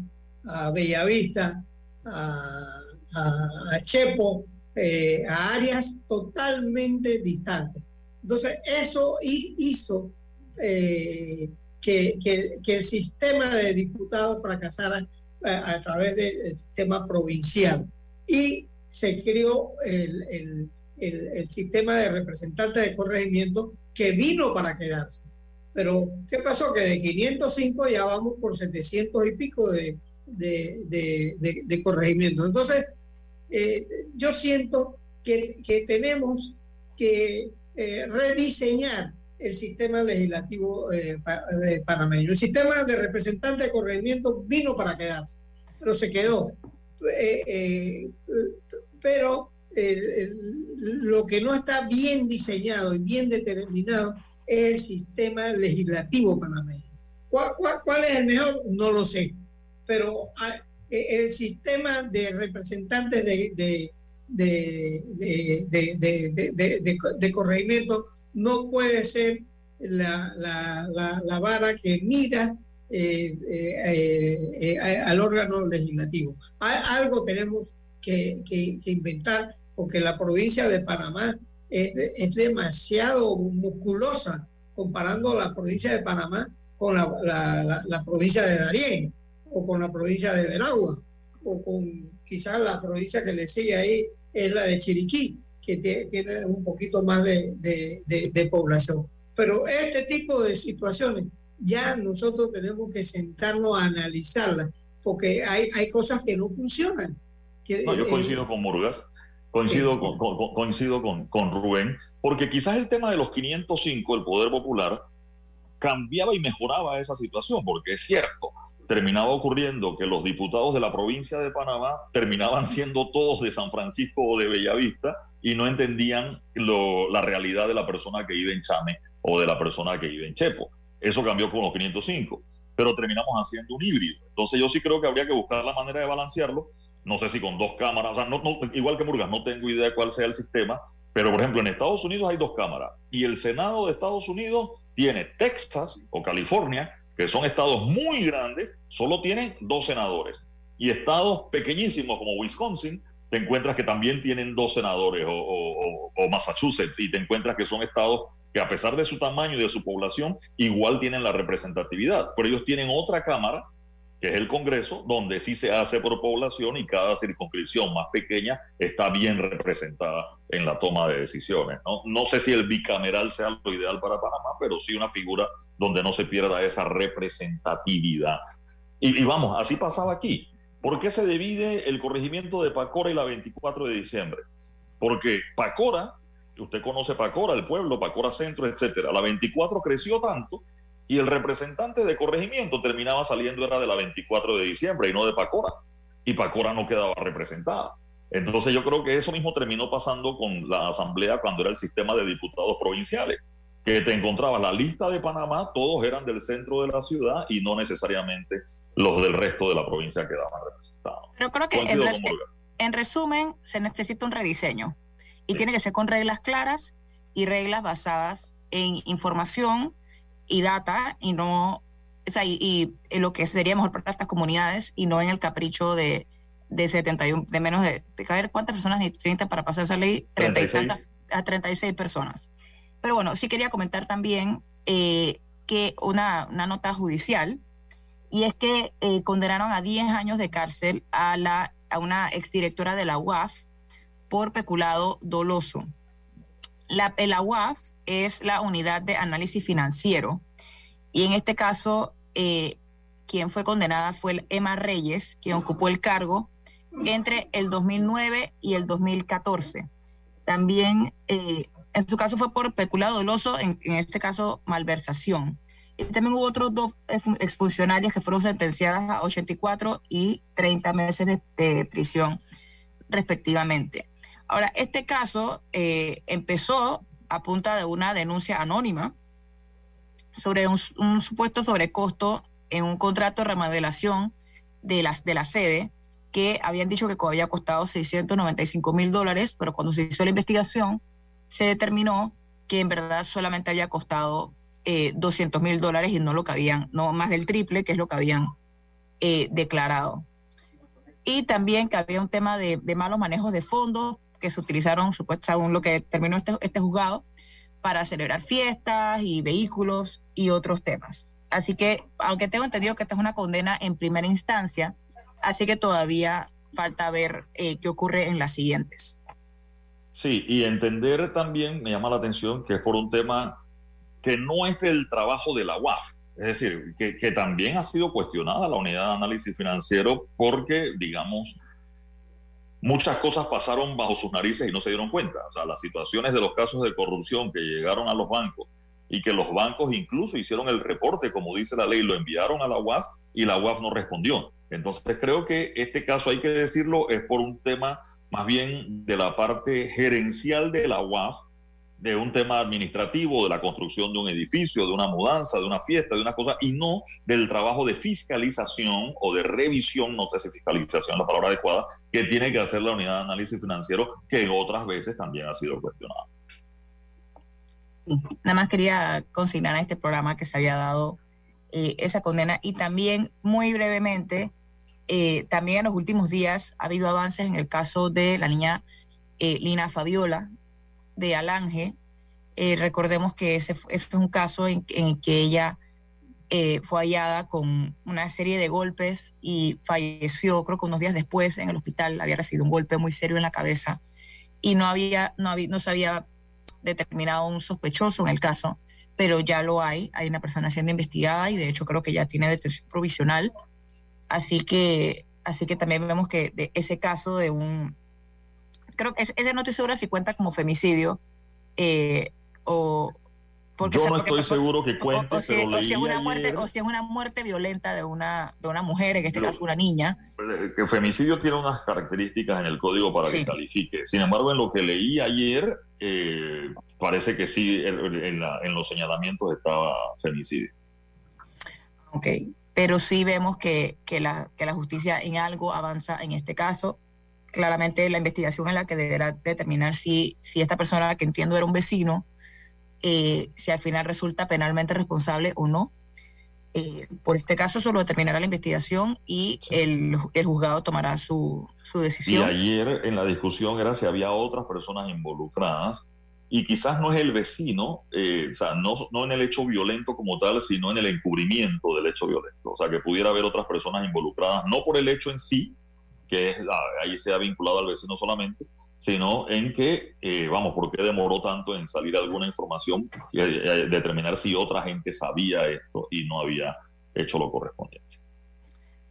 Speaker 3: a Bellavista, a, a, Chepo, eh, a áreas totalmente distantes. Entonces, eso hizo eh, que, el sistema de diputados fracasara a, través del sistema provincial y se creó el, el sistema de representantes de corregimiento que vino para quedarse. Pero, ¿qué pasó? Que de 505 ya vamos por 700 y pico de, de, corregimiento. Entonces, eh, yo siento que, tenemos que eh, rediseñar el sistema legislativo eh, panameño. El sistema de representante de corregimiento vino para quedarse, pero se quedó. pero lo que no está bien diseñado y bien determinado es el sistema legislativo panameño. ¿Cuál, cuál, es el mejor? No lo sé. Pero ah, e, el sistema de representantes de, de, de, de corregimiento no puede ser la, la, la, vara que mida eh, eh, eh, al órgano legislativo. algo tenemos que, que, que, inventar porque la provincia de Panamá es, demasiado musculosa comparando la provincia de Panamá con la, provincia de Darién o con la provincia de Veragua o con quizás la provincia que le sigue ahí es la de Chiriquí, que tiene un poquito más de, población. Pero este tipo de situaciones ya nosotros tenemos que sentarnos a analizarlas, porque hay, hay cosas que no funcionan.
Speaker 4: no, yo coincido eh, con Murgas. Coincido, con, coincido con, con, Rubén, porque quizás el tema de los 505, el poder popular, cambiaba y mejoraba esa situación, porque es cierto, terminaba ocurriendo que los diputados de la provincia de Panamá terminaban siendo todos de San Francisco o de Bellavista y no entendían la realidad de la persona que vive en Chame o de la persona que vive en Chepo. Eso cambió con los 505, pero terminamos haciendo un híbrido. Entonces yo sí creo que habría que buscar la manera de balancearlo no sé si con dos cámaras, o sea, no, igual que Murgas, no tengo idea de cuál sea el sistema, pero por ejemplo en Estados Unidos hay dos cámaras y el Senado de Estados Unidos tiene Texas o California, que son estados muy grandes, solo tienen dos senadores. Y estados pequeñísimos como Wisconsin, te encuentras que también tienen dos senadores, o, Massachusetts, y te encuentras que son estados que a pesar de su tamaño y de su población, igual tienen la representatividad, pero ellos tienen otra cámara es el Congreso, donde sí se hace por población y cada circunscripción más pequeña está bien representada en la toma de decisiones. No, no sé si el bicameral sea lo ideal para Panamá, pero sí una figura donde no se pierda esa representatividad. Y, vamos, así pasaba aquí. ¿Por qué se divide el corregimiento de Pacora y la 24 de diciembre? Porque Pacora, usted conoce Pacora, el pueblo, Pacora Centro, etcétera. La 24 creció tanto y el representante de corregimiento terminaba saliendo era de la 24 de diciembre y no de Pacora. Y Pacora no quedaba representada. Entonces yo creo que eso mismo terminó pasando con la asamblea cuando era el sistema de diputados provinciales, que te encontrabas la lista de Panamá, todos eran del centro de la ciudad y no necesariamente los del resto de la provincia quedaban representados.
Speaker 2: Pero creo que en, resumen se necesita un rediseño y tiene que ser con reglas claras y reglas basadas en información y data y no, o sea, y, lo que sería mejor para estas comunidades y no en el capricho de, de 71, de menos de, de cuántas personas necesitan para pasar esa ley, 30 a 36 personas. Pero bueno, sí quería comentar también eh, que una, una, nota judicial, y es que eh, condenaron a 10 años de cárcel a, la, a una exdirectora de la UAF por peculado doloso. La, AWAF es la unidad de análisis financiero y en este caso eh, quien fue condenada fue Emma Reyes, quien ocupó el cargo entre el 2009 y el 2014. También eh, en su caso fue por peculado doloso, en, este caso malversación. Y también hubo otros dos exfuncionarias que fueron sentenciadas a 84 y 30 meses de prisión respectivamente. Ahora, este caso eh, empezó a punta de una denuncia anónima sobre un, supuesto sobrecosto en un contrato de remodelación de, las, de la sede que habían dicho que había costado 695 mil dólares, pero cuando se hizo la investigación se determinó que en verdad solamente había costado 200 eh, mil dólares y no lo que habían, no más del triple, que es lo que habían eh, declarado. Y también que había un tema de, malos manejos de fondos que se utilizaron, supuestamente, según lo que terminó este, este juzgado, para celebrar fiestas y vehículos y otros temas. Así que, aunque tengo entendido que esta es una condena en primera instancia, así que todavía falta ver eh, qué ocurre en las siguientes.
Speaker 4: Sí, y entender también, me llama la atención, que es por un tema que no es del trabajo de la UAF, es decir, que, que también ha sido cuestionada la unidad de análisis financiero porque, digamos, muchas cosas pasaron bajo sus narices y no se dieron cuenta. O sea, las situaciones de los casos de corrupción que llegaron a los bancos y que los bancos incluso hicieron el reporte, como dice la ley, lo enviaron a la UAF y la UAF no respondió. Entonces creo que este caso, hay que decirlo, es por un tema más bien de la parte gerencial de la UAF, de un tema administrativo, de la construcción de un edificio, de una mudanza, de una fiesta, de una cosa, y no del trabajo de fiscalización o de revisión, no sé si fiscalización es la palabra adecuada, que tiene que hacer la unidad de análisis financiero, que en otras veces también ha sido cuestionada.
Speaker 2: Nada más quería consignar a este programa que se había dado eh, esa condena y también muy brevemente eh, también en los últimos días ha habido avances en el caso de la niña eh, Lina Fabiola de Alange. Eh, recordemos que ese, es un caso en, que ella fue hallada con una serie de golpes y falleció, creo que unos días después en el hospital. Había recibido un golpe muy serio en la cabeza y no, había, no, había, no se había determinado un sospechoso en el caso, pero ya lo hay. Hay una persona siendo investigada y de hecho creo que ya tiene detención provisional Así que, así que también vemos que de ese caso de un, creo que ese no estoy segura si cuenta como femicidio eh, o
Speaker 4: porque, yo no estoy seguro que cuente,
Speaker 2: o, si,
Speaker 4: pero
Speaker 2: es una muerte, o si es una muerte violenta de una, de una mujer, en este caso una niña.
Speaker 4: Que femicidio tiene unas características en el código para que califique. Sin embargo, en lo que leí ayer, eh, parece que sí, en, en, los señalamientos estaba femicidio.
Speaker 2: Ok pero sí vemos que, que, la, que la justicia en algo avanza en este caso. Claramente la investigación es la que deberá determinar si, si esta persona, que entiendo era un vecino, eh, si al final resulta penalmente responsable o no. Eh, por este caso solo determinará la investigación y el, el, juzgado tomará su, su decisión.
Speaker 4: Y ayer en la discusión era si había otras personas involucradas y quizás no es el vecino, eh, o sea, no, no en el hecho violento como tal, sino en el encubrimiento del hecho violento. O sea, que pudiera haber otras personas involucradas, no por el hecho en sí, que ah, ahí se ha vinculado al vecino solamente, sino en que, eh, vamos, ¿por qué demoró tanto en salir alguna información y eh, determinar si otra gente sabía esto y no había hecho lo correspondiente?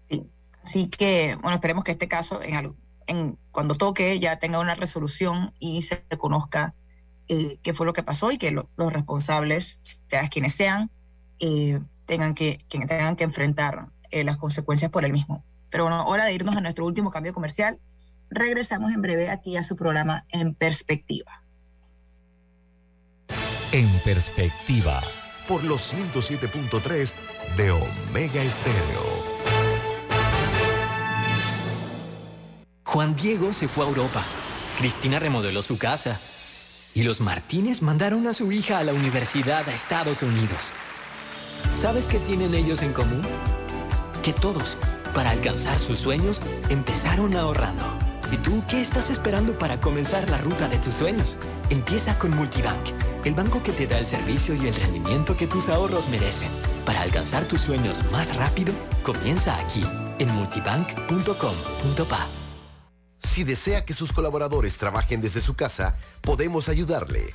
Speaker 2: Sí, así que, bueno, esperemos que este caso, en, cuando toque, ya tenga una resolución y se conozca eh, qué fue lo que pasó y que los responsables, sean quienes sean, eh, tengan, que, tengan que enfrentar eh, las consecuencias por el mismo. Pero bueno, hora de irnos a nuestro último cambio comercial. Regresamos en breve aquí a su programa En Perspectiva.
Speaker 1: En Perspectiva, por los 107.3 de Omega Estéreo.
Speaker 6: Juan Diego se fue a Europa. Cristina remodeló su casa y los Martínez mandaron a su hija a la universidad a Estados Unidos. ¿Sabes qué tienen ellos en común? Que todos, para alcanzar sus sueños, empezaron ahorrando. ¿Y tú qué estás esperando para comenzar la ruta de tus sueños? Empieza con Multibank, el banco que te da el servicio y el rendimiento que tus ahorros merecen. Para alcanzar tus sueños más rápido, comienza aquí, en multibank.com.pa.
Speaker 10: Si desea que sus colaboradores trabajen desde su casa, podemos ayudarle.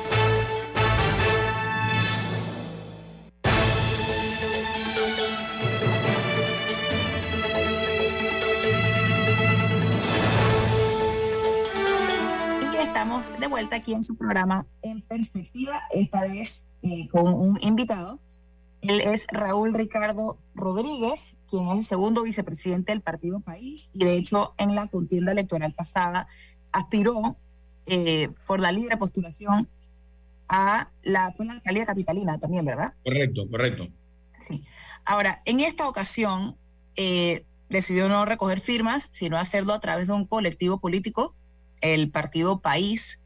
Speaker 2: De vuelta aquí en su programa En Perspectiva, esta vez eh, con un invitado. Él es Raúl Ricardo Rodríguez, quien es el segundo vicepresidente del Partido País y de hecho en la contienda electoral pasada aspiró eh, por la libre postulación a la, fue la alcaldía capitalina también, ¿verdad?
Speaker 11: Correcto, correcto.
Speaker 2: Sí. Ahora, en esta ocasión eh, decidió no recoger firmas, sino hacerlo a través de un colectivo político, el Partido País,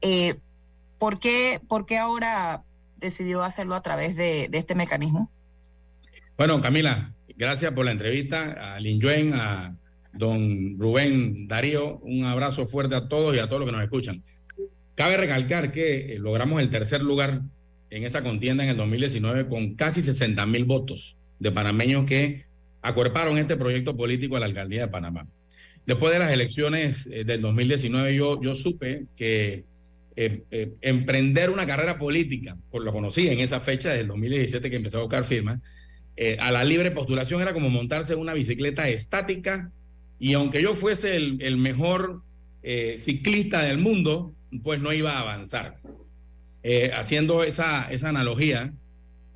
Speaker 2: eh, ¿por, qué, ¿Por qué ahora decidió hacerlo a través de, este mecanismo?
Speaker 11: Bueno, Camila, gracias por la entrevista. A Lin Yuen, a don Rubén Darío, un abrazo fuerte a todos y a todos los que nos escuchan. Cabe recalcar que eh, logramos el tercer lugar en esa contienda en el 2019 con casi 60 mil votos de panameños que acuerparon este proyecto político a la alcaldía de Panamá. Después de las elecciones eh, del 2019 yo, yo supe que eh, eh, emprender una carrera política, por lo conocí en esa fecha del 2017 que empecé a buscar firmas, eh, a la libre postulación era como montarse una bicicleta estática y aunque yo fuese el, mejor ciclista del mundo, pues no iba a avanzar. haciendo esa, esa analogía,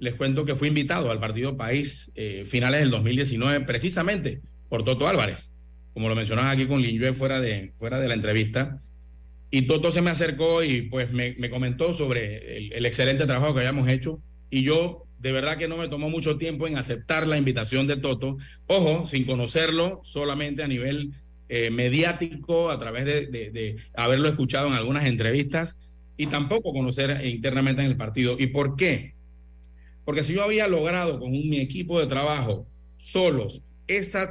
Speaker 11: les cuento que fui invitado al Partido País finales del 2019 precisamente por Toto Álvarez, como lo mencionaba aquí con Lin fuera de, fuera de la entrevista, y Toto se me acercó y pues me, comentó sobre el, excelente trabajo que habíamos hecho. Y yo de verdad que no me tomó mucho tiempo en aceptar la invitación de Toto. Ojo, sin conocerlo, solamente a nivel eh, mediático, a través de, haberlo escuchado en algunas entrevistas y tampoco conocer internamente en el partido. ¿Y por qué? Porque si yo había logrado con mi equipo de trabajo solos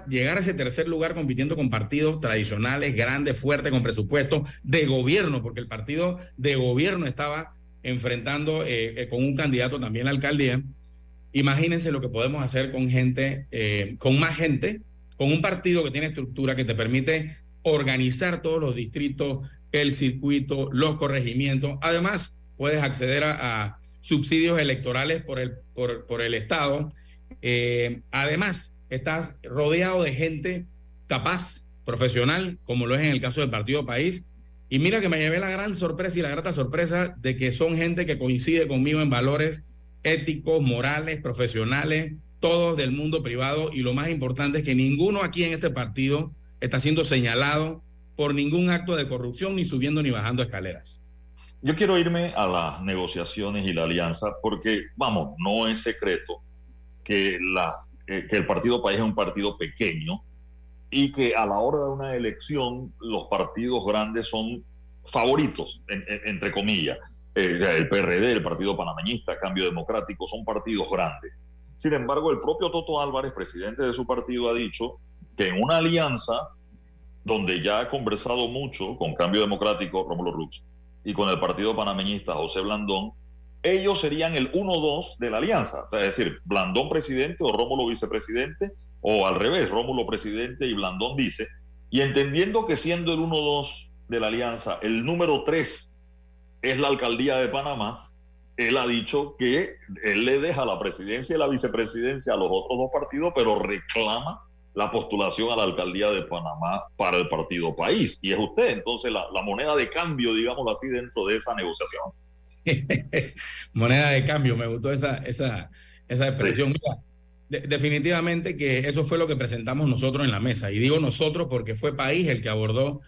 Speaker 11: llegar a ese tercer lugar compitiendo con partidos tradicionales, grandes, fuertes, con presupuesto de gobierno, porque el partido de gobierno estaba enfrentando eh, eh, con un candidato también a la alcaldía. Imagínense lo que podemos hacer con gente, eh, con más gente, con un partido que tiene estructura que te permite organizar todos los distritos, el circuito, los corregimientos. Además, puedes acceder a, subsidios electorales por el, por el Estado. además, estás rodeado de gente capaz, profesional, como lo es en el caso del Partido País. Y mira que me llevé la gran sorpresa y la grata sorpresa de que son gente que coincide conmigo en valores éticos, morales, profesionales, todos del mundo privado. Y lo más importante es que ninguno aquí en este partido está siendo señalado por ningún acto de corrupción, ni subiendo ni bajando escaleras.
Speaker 4: Yo quiero irme a las negociaciones y la alianza porque, vamos, no es secreto que las que el Partido País es un partido pequeño y que a la hora de una elección los partidos grandes son favoritos, entre comillas. Eh, el PRD, el Partido Panameñista, Cambio Democrático, son partidos grandes. Sin embargo, el propio Toto Álvarez, presidente de su partido, ha dicho que en una alianza donde ya ha conversado mucho con Cambio Democrático, Rómulo Rux, y con el Partido Panameñista, José Blandón, ellos serían el 1-2 de la alianza. Es decir, Blandón presidente o Rómulo vicepresidente, o al revés, Rómulo presidente y Blandón vice. Y entendiendo que siendo el 1-2 de la alianza, el número 3 es la alcaldía de Panamá, él ha dicho que él le deja la presidencia y la vicepresidencia a los otros dos partidos, pero reclama la postulación a la alcaldía de Panamá para el partido país. Y es usted, entonces, la, la moneda de cambio, digámoslo así, dentro de esa negociación.
Speaker 11: moneda de cambio, me gustó esa, esa, esa expresión. definitivamente que eso fue lo que presentamos nosotros en la mesa. Y digo nosotros porque fue país el que abordó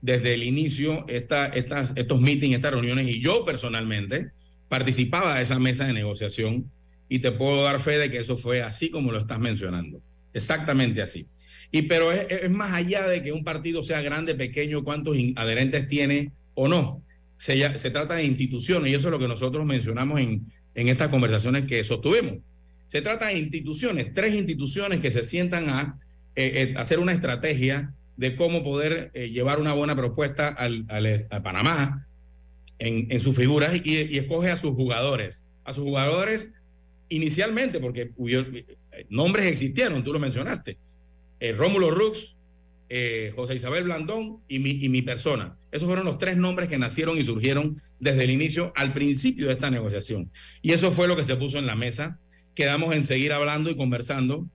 Speaker 11: desde el inicio esta, estas, estos meetings, estas reuniones, y yo personalmente participaba de esa mesa de negociación y te puedo dar fe de que eso fue así como lo estás mencionando. Exactamente así. Y pero es, es más allá de que un partido sea grande, pequeño, cuántos adherentes tiene o no se, trata de instituciones y eso es lo que nosotros mencionamos en, en estas conversaciones que sostuvimos. Se trata de instituciones, tres instituciones que se sientan a eh, eh, hacer una estrategia de cómo poder eh, llevar una buena propuesta al, a Panamá en, sus figuras y, escoge a sus jugadores. A sus jugadores inicialmente, porque nombres existieron, tú lo mencionaste. Rómulo Rux, eh, José Isabel Blandón y mi, persona. Esos fueron los tres nombres que nacieron y surgieron desde el inicio, al principio de esta negociación. Y eso fue lo que se puso en la mesa. Quedamos en seguir hablando y conversando.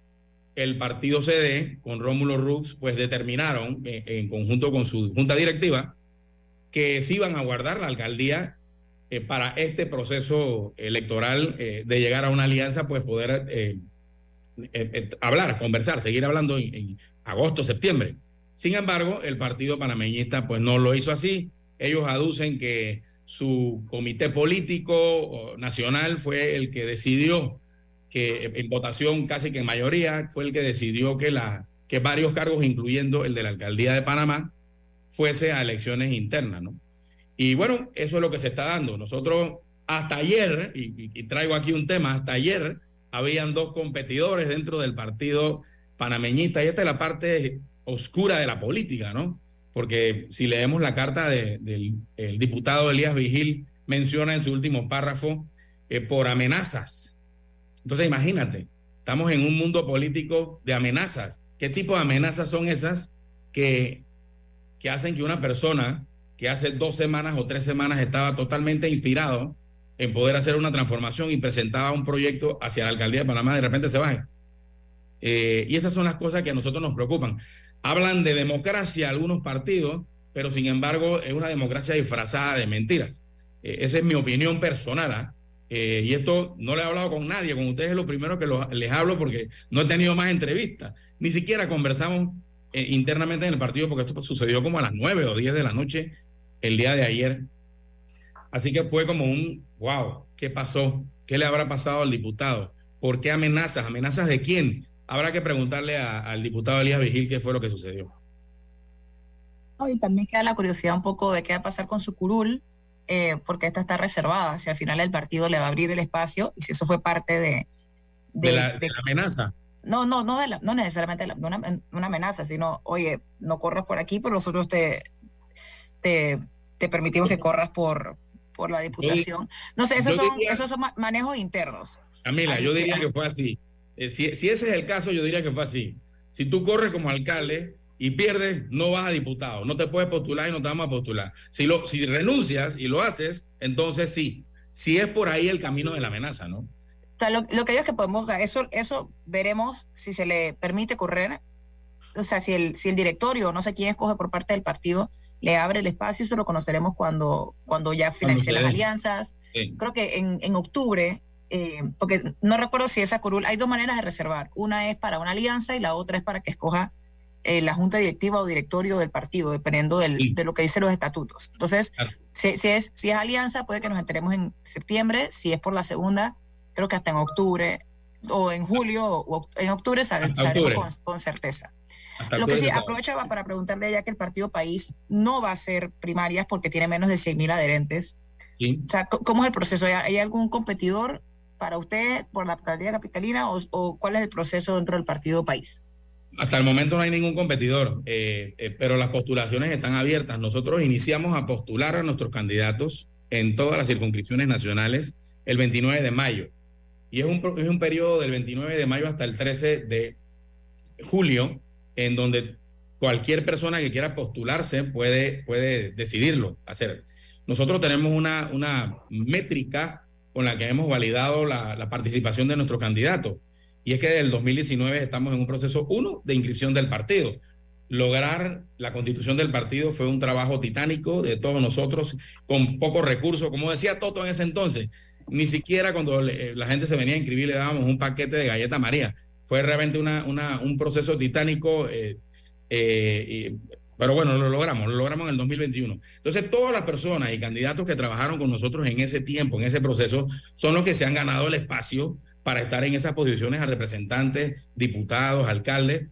Speaker 11: El partido CD con Rómulo Rux, pues determinaron eh, en conjunto con su junta directiva que se iban a guardar la alcaldía eh, para este proceso electoral de llegar a una alianza, pues poder hablar, conversar, seguir hablando en, agosto, septiembre. Sin embargo, el partido panameñista pues no lo hizo así. Ellos aducen que su comité político nacional fue el que decidió que en votación casi que en mayoría fue el que decidió que, la, que varios cargos, incluyendo el de la alcaldía de Panamá, fuese a elecciones internas, ¿no? Y bueno, eso es lo que se está dando. Nosotros hasta ayer, y traigo aquí un tema, hasta ayer habían dos competidores dentro del partido panameñista. Y esta es la parte oscura de la política, ¿no? Porque si leemos la carta del diputado Elías Vigil, menciona en su último párrafo eh, por amenazas. Entonces imagínate, estamos en un mundo político de amenazas. ¿Qué tipo de amenazas son esas que, que hacen que una persona que hace dos semanas o tres semanas estaba totalmente inspirado en poder hacer una transformación y presentaba un proyecto hacia la alcaldía de Panamá, de repente se baje? Eh, y esas son las cosas que a nosotros nos preocupan. Hablan de democracia algunos partidos, pero sin embargo es una democracia disfrazada de mentiras. Eh, esa es mi opinión personal. ¿ah? Eh, y esto no le he hablado con nadie, con ustedes es lo primero que les hablo porque no he tenido más entrevistas. Ni siquiera conversamos internamente en el partido porque esto sucedió como a las 9 o 10 de la noche el día de ayer. Así que fue como un, wow, ¿qué pasó? ¿Qué le habrá pasado al diputado? ¿Por qué amenazas? ¿Amenazas de quién? Habrá que preguntarle al diputado Elías Vigil qué fue lo que sucedió.
Speaker 2: y también queda la curiosidad un poco de qué va a pasar con su curul, eh, porque esta está reservada, si al final el partido le va a abrir el espacio y si eso fue parte de...
Speaker 11: De, la, amenaza.
Speaker 2: No, no, no, no necesariamente de una, una, amenaza, sino, oye, no corras por aquí, pero nosotros te, te, te permitimos que corras por, por la diputación. No sé, esos, son, esos son manejos internos.
Speaker 11: Camila, yo diría que fue así. Eh, si, ese es el caso, yo diría que fue así. Si tú corres como alcalde y pierdes, no vas a diputado, no te puedes postular y no te vamos a postular. Si, lo, si renuncias y lo haces, entonces sí. Si es por ahí el camino de la amenaza, ¿no?
Speaker 2: O sea, lo, que digo es que podemos, eso, eso veremos si se le permite correr, o sea, si el, si el directorio, no sé quién escoge por parte del partido, le abre el espacio, eso lo conoceremos cuando, cuando ya finalicen las alianzas. Creo que en, en octubre eh, porque no recuerdo si esa curul, hay dos maneras de reservar. Una es para una alianza y la otra es para que escoja eh, la junta directiva o directorio del partido, dependiendo del, de lo que dicen los estatutos. Entonces, si, es, si es alianza, puede que nos enteremos en septiembre. Si es por la segunda, creo que hasta en octubre o en julio o en octubre sabremos con, certeza. Lo que sí, aprovecho para preguntarle ya que el Partido País no va a hacer primarias porque tiene menos de 100 mil adherentes. O sea, ¿cómo es el proceso? ¿Hay algún competidor para usted por la alcaldía capitalina o, cuál es el proceso dentro del partido país?
Speaker 11: Hasta el momento no hay ningún competidor, eh, eh, pero las postulaciones están abiertas. Nosotros iniciamos a postular a nuestros candidatos en todas las circunscripciones nacionales el 29 de mayo. Y es un, es un periodo del 29 de mayo hasta el 13 de julio, en donde cualquier persona que quiera postularse puede, puede decidirlo hacer. Nosotros tenemos una, una métrica con la que hemos validado la, participación de nuestro candidato. Y es que desde el 2019 estamos en un proceso, uno, de inscripción del partido. Lograr la constitución del partido fue un trabajo titánico de todos nosotros, con pocos recursos. Como decía Toto en ese entonces, ni siquiera cuando eh, la gente se venía a inscribir le dábamos un paquete de galleta María. Fue realmente una, una, un proceso titánico eh, eh, pero bueno, lo logramos, lo logramos en el 2021. Entonces, todas las personas y candidatos que trabajaron con nosotros en ese tiempo, en ese proceso, son los que se han ganado el espacio para estar en esas posiciones a representantes, diputados, alcaldes,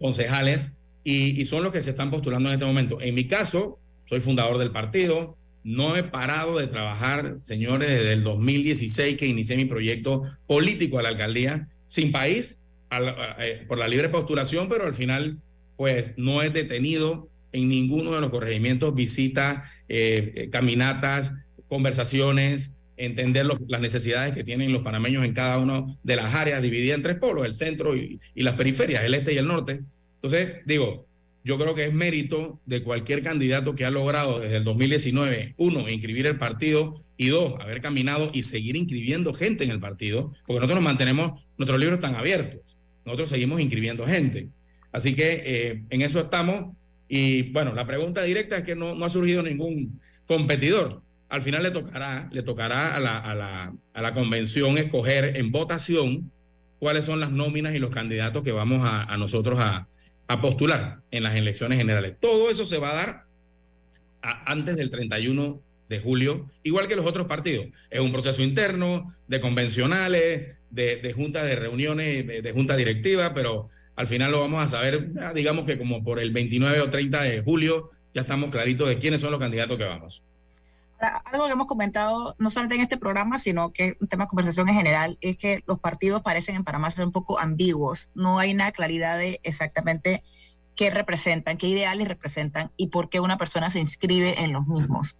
Speaker 11: concejales, y, son los que se están postulando en este momento. En mi caso, soy fundador del partido, no he parado de trabajar, señores, desde el 2016 que inicié mi proyecto político a la alcaldía, sin país, eh, por la libre postulación, pero al final pues no es detenido en ninguno de los corregimientos visitas, eh, eh, caminatas, conversaciones, entender las necesidades que tienen los panameños en cada una de las áreas divididas en tres polos, el centro y, y las periferias, el este y el norte. Entonces, digo, yo creo que es mérito de cualquier candidato que ha logrado desde el 2019, uno, inscribir el partido y dos, haber caminado y seguir inscribiendo gente en el partido, porque nosotros nos mantenemos, nuestros libros están abiertos, nosotros seguimos inscribiendo gente. Así que eh, en eso estamos. Y bueno, la pregunta directa es que no, no ha surgido ningún competidor. Al final le tocará, le tocará a la, a, la, a la convención escoger en votación cuáles son las nóminas y los candidatos que vamos a, a nosotros a, a postular en las elecciones generales. Todo eso se va a dar antes del 31 de julio, igual que los otros partidos. Es un proceso interno de convencionales, de, de juntas de reuniones, de, junta directiva, pero al final lo vamos a saber, digamos que como por el 29 o 30 de julio, ya estamos claritos de quiénes son los candidatos que vamos.
Speaker 2: Algo que hemos comentado, no solamente en este programa, sino que un tema de conversación en general, es que los partidos parecen en Panamá ser un poco ambiguos. No hay una claridad de exactamente qué representan, qué ideales representan y por qué una persona se inscribe en los mismos.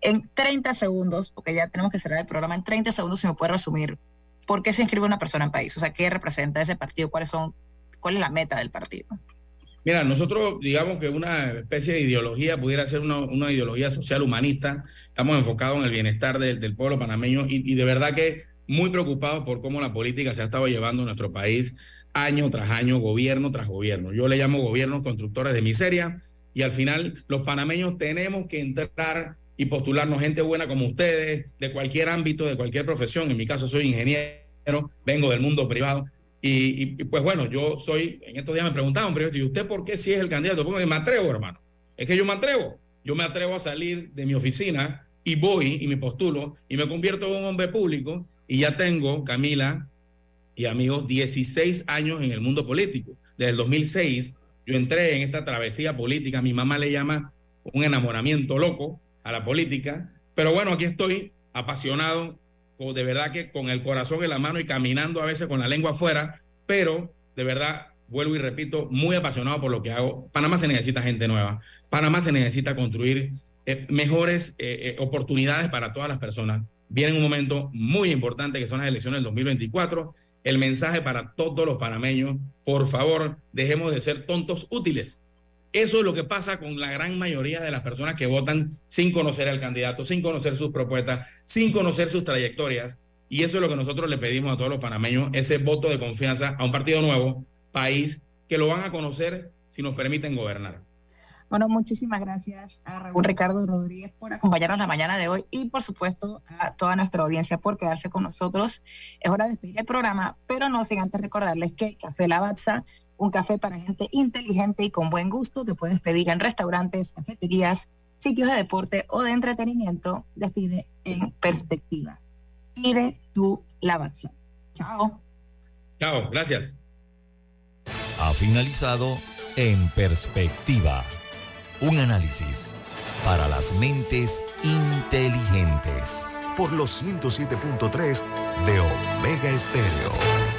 Speaker 2: En 30 segundos, porque ya tenemos que cerrar el programa, en 30 segundos se me puede resumir por qué se inscribe una persona en país, o sea, qué representa ese partido, cuáles son, cuál es la meta del partido.
Speaker 11: Mira, nosotros digamos que una especie de ideología pudiera ser una, una ideología social humanista. Estamos enfocados en el bienestar de, del pueblo panameño y, y, de verdad que muy preocupados por cómo la política se ha estado llevando en nuestro país año tras año, gobierno tras gobierno. Yo le llamo gobiernos constructores de miseria y al final los panameños tenemos que entrar y postularnos gente buena como ustedes, de cualquier ámbito, de cualquier profesión. En mi caso soy ingeniero, vengo del mundo privado y, y, pues bueno, yo soy, en estos días me preguntaban, pero ¿y usted por qué si es el candidato? Porque me atrevo, hermano. Es que yo me atrevo. Yo me atrevo a salir de mi oficina y voy y me postulo y me convierto en un hombre público y ya tengo, Camila y amigos, 16 años en el mundo político. Desde el 2006 yo entré en esta travesía política, mi mamá le llama un enamoramiento loco a la política, pero bueno, aquí estoy apasionado, de verdad que con el corazón en la mano y caminando a veces con la lengua afuera, pero de verdad, vuelvo y repito, muy apasionado por lo que hago. Panamá se necesita gente nueva, Panamá se necesita construir eh, mejores eh, eh, oportunidades para todas las personas. Viene un momento muy importante que son las elecciones del 2024. El mensaje para todos los panameños, por favor, dejemos de ser tontos útiles. Eso es lo que pasa con la gran mayoría de las personas que votan sin conocer al candidato, sin conocer sus propuestas, sin conocer sus trayectorias. Y eso es lo que nosotros le pedimos a todos los panameños, ese voto de confianza a un partido nuevo, país, que lo van a conocer si nos permiten gobernar.
Speaker 2: Bueno, muchísimas gracias a Raúl Ricardo Rodríguez por acompañarnos la mañana de hoy y por supuesto a toda nuestra audiencia por quedarse con nosotros. Es hora de despedir el programa, pero no sin antes recordarles que Café Lavazza un café para gente inteligente y con buen gusto. Te puedes pedir en restaurantes, cafeterías, sitios de deporte o de entretenimiento. Decide en perspectiva. Pide tu Lavazza. Chao.
Speaker 11: Chao, gracias.
Speaker 1: Ha finalizado En Perspectiva. Un análisis para las mentes inteligentes.
Speaker 12: Por los 107.3 de Omega Estéreo.